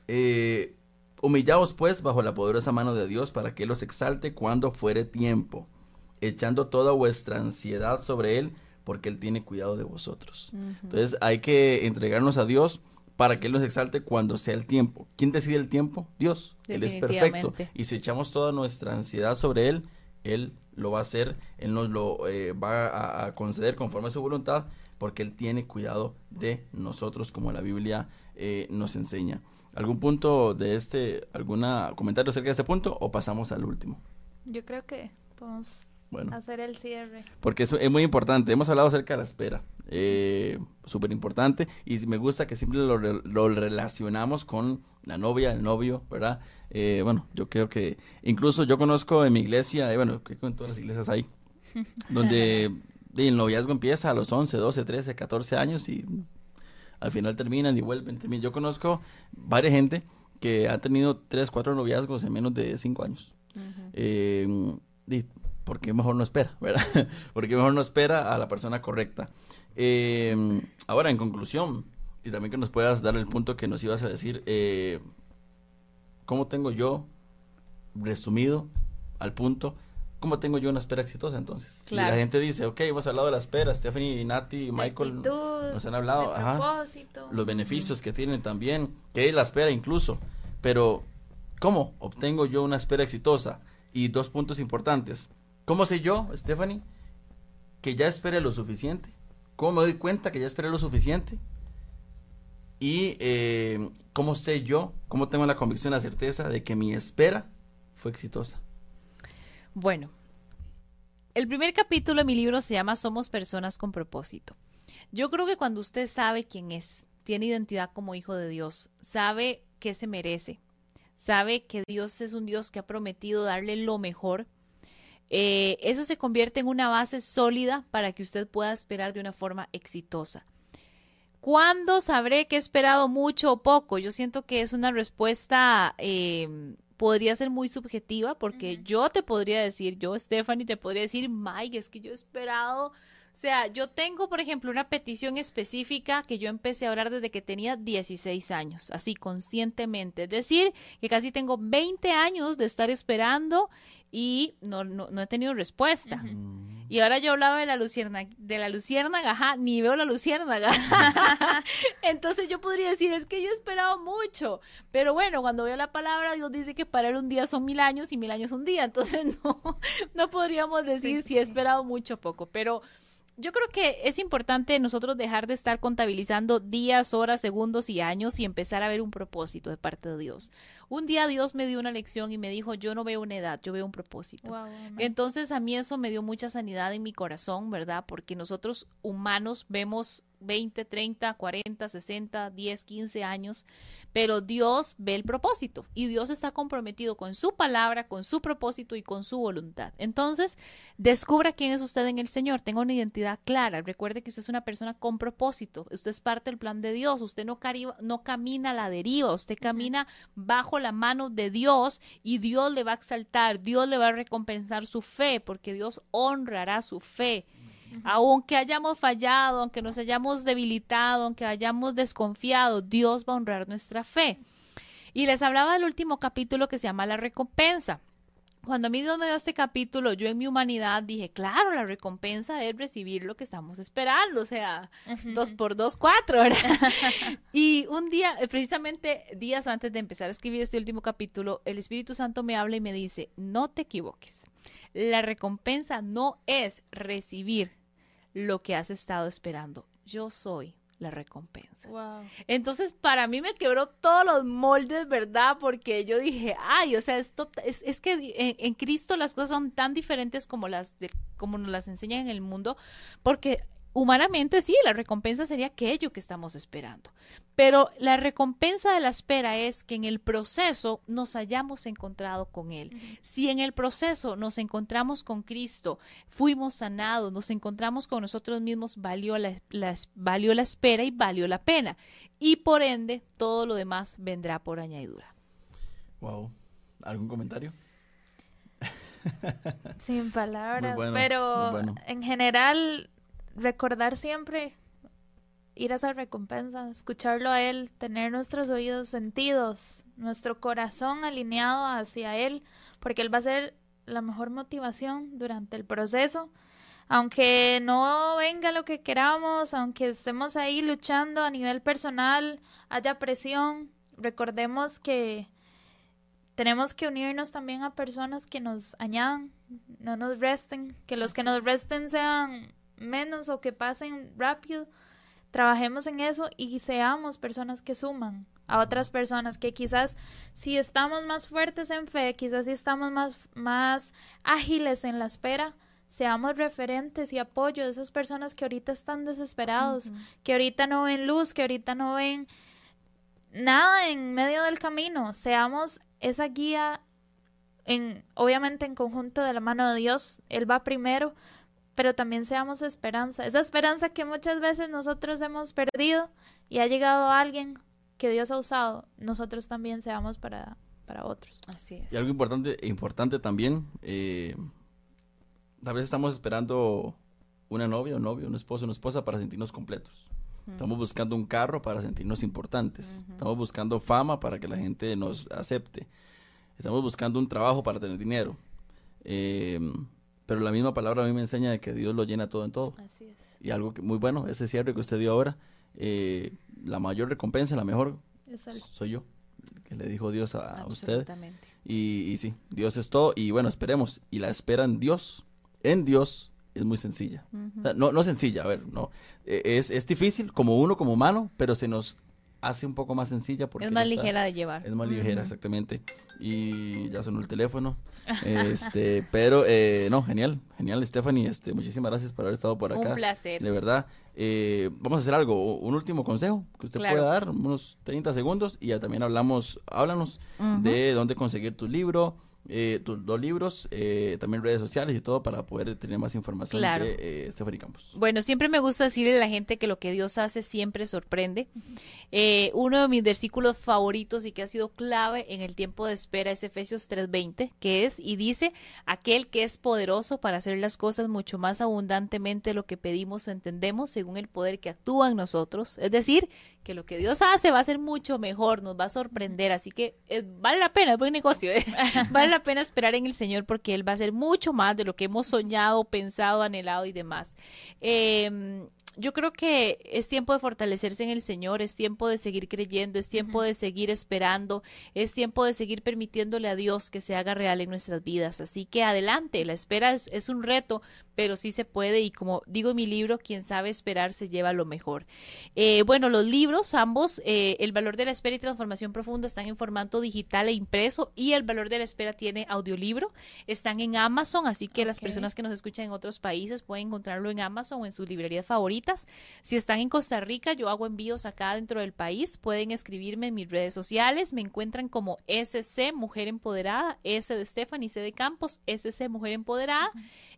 Eh, Humillaos pues bajo la poderosa mano de Dios para que Él los exalte cuando fuere tiempo, echando toda vuestra ansiedad sobre Él, porque Él tiene cuidado de vosotros. Entonces hay que entregarnos a Dios para que Él nos exalte cuando sea el tiempo. ¿Quién decide el tiempo? Dios. Él es perfecto. Y si echamos toda nuestra ansiedad sobre Él, Él lo va a hacer, Él nos lo eh, va a, a conceder conforme a su voluntad, porque Él tiene cuidado de nosotros, como la Biblia eh, nos enseña. ¿Algún punto de este, alguna comentario acerca de ese punto o pasamos al último? Yo creo que podemos Bueno. hacer el cierre. Porque eso es muy importante. Hemos hablado acerca de la espera. Eh, Súper importante. Y me gusta que siempre lo, re- lo relacionamos con la novia, el novio, ¿verdad? Eh, bueno, yo creo que incluso yo conozco en mi iglesia, eh, bueno, que en todas las iglesias hay, donde de, el noviazgo empieza a los 11, 12, 13, 14 años y al final terminan y vuelven. Yo conozco varias gente que ha tenido 3, 4 noviazgos en menos de 5 años. Y ¿Por qué mejor no espera, verdad? Porque mejor no espera a la persona correcta. Eh, ahora, en conclusión, y también que nos puedas dar el punto que nos ibas a decir, eh, ¿cómo tengo yo, resumido al punto, cómo tengo yo una espera exitosa entonces? Y Claro. la gente dice, ok, hemos hablado de la espera, Stephanie, Nati y Michael actitud, nos han hablado, ajá los beneficios que tienen también, que es la espera incluso. Pero, ¿cómo obtengo yo una espera exitosa? Y dos puntos importantes. ¿Cómo sé yo, Stephanie, que ya esperé lo suficiente? ¿Cómo me doy cuenta que ya esperé lo suficiente? Y eh, cómo sé yo, cómo tengo la convicción, la certeza de que mi espera fue exitosa. Bueno, el primer capítulo de mi libro se llama Somos personas con propósito. Yo creo que cuando usted sabe quién es, tiene identidad como hijo de Dios, sabe qué se merece, sabe que Dios es un Dios que ha prometido darle lo mejor, eh, eso se convierte en una base sólida para que usted pueda esperar de una forma exitosa. ¿Cuándo sabré que he esperado mucho o poco? Yo siento que es una respuesta, eh, podría ser muy subjetiva, porque yo te podría decir, yo, Stephanie, te podría decir, Mike, es que yo he esperado. O sea, yo tengo, por ejemplo, una petición específica que yo empecé a orar desde que tenía 16 años, así conscientemente. Es decir, que casi tengo 20 años de estar esperando y no, no, no he tenido respuesta. Y ahora yo hablaba de la luciérnaga, de la luciérnaga, ajá, ni veo la luciérnaga. Entonces yo podría decir, es que yo he esperado mucho. Pero bueno, cuando veo la palabra, Dios dice que para él un día son mil años y mil años un día. Entonces no, no podríamos decir Sí, si he esperado mucho o poco. Pero yo creo que es importante nosotros dejar de estar contabilizando días, horas, segundos y años y empezar a ver un propósito de parte de Dios. Un día Dios me dio una lección y me dijo, yo no veo una edad, yo veo un propósito. Wow. Entonces a mí eso me dio mucha sanidad en mi corazón, ¿verdad? Porque nosotros humanos vemos 20, 30, 40, 60, 10, 15 años, pero Dios ve el propósito y Dios está comprometido con su palabra, con su propósito y con su voluntad. Entonces, descubra quién es usted en el Señor, tenga una identidad clara, recuerde que usted es una persona con propósito, usted es parte del plan de Dios, usted no, cariba- no camina a la deriva, usted camina bajo la mano de Dios y Dios le va a exaltar, Dios le va a recompensar su fe, porque Dios honrará su fe. Aunque hayamos fallado, aunque nos hayamos debilitado, aunque hayamos desconfiado, Dios va a honrar nuestra fe. Y les hablaba del último capítulo que se llama La recompensa. Cuando a mí Dios me dio este capítulo, yo en mi humanidad dije, claro, la recompensa es recibir lo que estamos esperando, o sea, dos por dos, cuatro, ¿verdad? y un día, eh, precisamente días antes de empezar a escribir este último capítulo, el Espíritu Santo me habla y me dice, no te equivoques. La recompensa no es recibir lo que has estado esperando. Yo soy la recompensa. Wow. Entonces, para mí me quebró todos los moldes, ¿verdad? Porque yo dije, ay, o sea, esto es, es que en, en Cristo las cosas son tan diferentes como las de, como nos las enseñan en el mundo, porque humanamente sí, la recompensa sería aquello que estamos esperando. Pero la recompensa de la espera es que en el proceso nos hayamos encontrado con Él. Si en el proceso nos encontramos con Cristo, fuimos sanados, nos encontramos con nosotros mismos, valió la, la- valió la espera y valió la pena. Y por ende, todo lo demás vendrá por añadidura. Wow. ¿Algún comentario? Sin palabras, bueno, pero bueno. en general recordar siempre ir a esa recompensa, escucharlo a él, tener nuestros oídos sentidos, nuestro corazón alineado hacia él, porque él va a ser la mejor motivación durante el proceso. Aunque no venga lo que queramos, aunque estemos ahí luchando a nivel personal, haya presión, recordemos que tenemos que unirnos también a personas que nos añadan, no nos resten, que los que nos resten sean menos o que pasen rápido. Trabajemos en eso y seamos personas que suman a otras personas que quizás si estamos más fuertes en fe, quizás si estamos más, más ágiles en la espera, seamos referentes y apoyo de esas personas que ahorita están desesperados, que ahorita no ven luz, que ahorita no ven nada en medio del camino. Seamos esa guía en obviamente en conjunto de la mano de Dios, él va primero, pero también seamos esperanza, esa esperanza que muchas veces nosotros hemos perdido y ha llegado alguien que Dios ha usado, nosotros también seamos para para otros. Así es. Y algo importante, importante también, eh, a veces estamos esperando una novia, un novio, un esposo, una esposa para sentirnos completos. Estamos buscando un carro para sentirnos importantes. Estamos buscando fama para que la gente nos acepte. Estamos buscando un trabajo para tener dinero. Eh, pero la misma palabra a mí me enseña de que Dios lo llena todo en todo. Así es. Y algo que, muy bueno, ese cierre que usted dio ahora, eh, la mayor recompensa, la mejor, soy yo, que le dijo Dios a, a usted. Y, y sí, Dios es todo. Y bueno, esperemos. Y la espera en Dios, en Dios, es muy sencilla. O sea, no, no sencilla, a ver, no. Eh, Es, es difícil como uno, como humano, pero se nos hace un poco más sencilla porque Es más está- ligera de llevar. Es más ligera, exactamente. Y ya sonó el teléfono. Este, pero eh, no, genial, genial, Stephanie. Este, muchísimas gracias por haber estado por acá. Un placer. De verdad. Eh, vamos a hacer algo, un último consejo que usted Claro. pueda dar, unos 30 segundos, y ya también hablamos, háblanos de dónde conseguir tu libro, eh, tus dos libros, eh, también redes sociales y todo para poder tener más información Claro. de eh, Stephanie Campos. Bueno, siempre me gusta decirle a la gente que lo que Dios hace siempre sorprende. Eh, uno de mis versículos favoritos y que ha sido clave en el tiempo de espera es Efesios 3:20, que es y dice, aquel que es poderoso para hacer las cosas mucho más abundantemente de lo que pedimos o entendemos según el poder que actúa en nosotros. Es decir, que lo que Dios hace va a ser mucho mejor, nos va a sorprender, así que eh, vale la pena, es buen negocio, ¿eh? vale la pena esperar en el Señor porque Él va a hacer mucho más de lo que hemos soñado, pensado, anhelado y demás. Eh, yo creo que es tiempo de fortalecerse en el Señor, es tiempo de seguir creyendo, es tiempo de seguir esperando, es tiempo de seguir permitiéndole a Dios que se haga real en nuestras vidas. Así que adelante, la espera es, es un reto, pero sí se puede y como digo en mi libro, quien sabe esperar se lleva lo mejor. Eh, bueno, los libros, ambos, eh, El valor de la espera y transformación profunda están en formato digital e impreso y El valor de la espera tiene audiolibro, están en Amazon, así que las personas que nos escuchan en otros países pueden encontrarlo en Amazon o en sus librerías favoritas. Si están en Costa Rica, yo hago envíos acá dentro del país, pueden escribirme en mis redes sociales, me encuentran como SC Mujer Empoderada, S de Stephanie, C de Campos, SC Mujer Empoderada.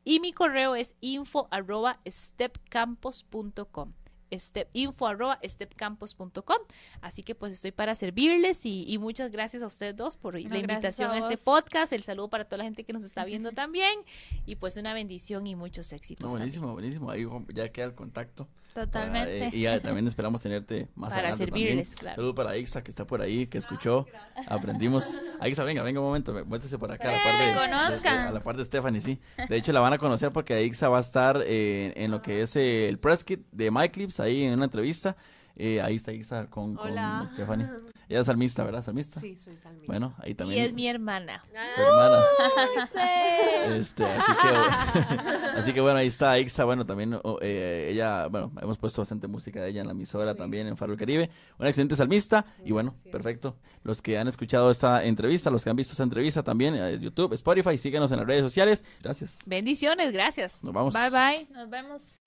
Y mi correo es info arroba stepcampos.com. Step, info arroba stepcampos.com. Así que pues estoy para servirles y, y muchas gracias a ustedes dos por la invitación a a, este podcast. El saludo para toda la gente que nos está viendo también. Y pues una bendición y muchos éxitos. No, también. buenísimo, buenísimo. Ahí ya queda el contacto. Totalmente. Para, eh, y ya también esperamos tenerte más Para adelante servirles, también. claro. Saludo para Ixa que está por ahí, que escuchó. Aprendimos. Ixa, venga, venga un momento. Muéstrese por acá a la par de, conozcan. de- a la par de Stephanie, sí. De hecho, la van a conocer porque Ixa va a estar eh, en lo que es eh, el press kit de MyClips ahí en una entrevista. Eh, ahí está Ixa con, con Hola. Stephanie. Ella es salmista, ¿verdad? Salmista. Sí, soy salmista. Bueno, ahí Y también. es mi hermana. su hermana. Este, así que, así que bueno, ahí está Ixa, bueno, también oh, eh, ella, bueno, hemos puesto bastante música de ella en la emisora también en Faro del Caribe, una excelente salmista y bueno, perfecto. Los que han escuchado esta entrevista, los que han visto esta entrevista también, eh, YouTube, Spotify, síguenos en las redes sociales. Gracias. Bendiciones, gracias. Nos vamos. Bye bye. Nos vemos.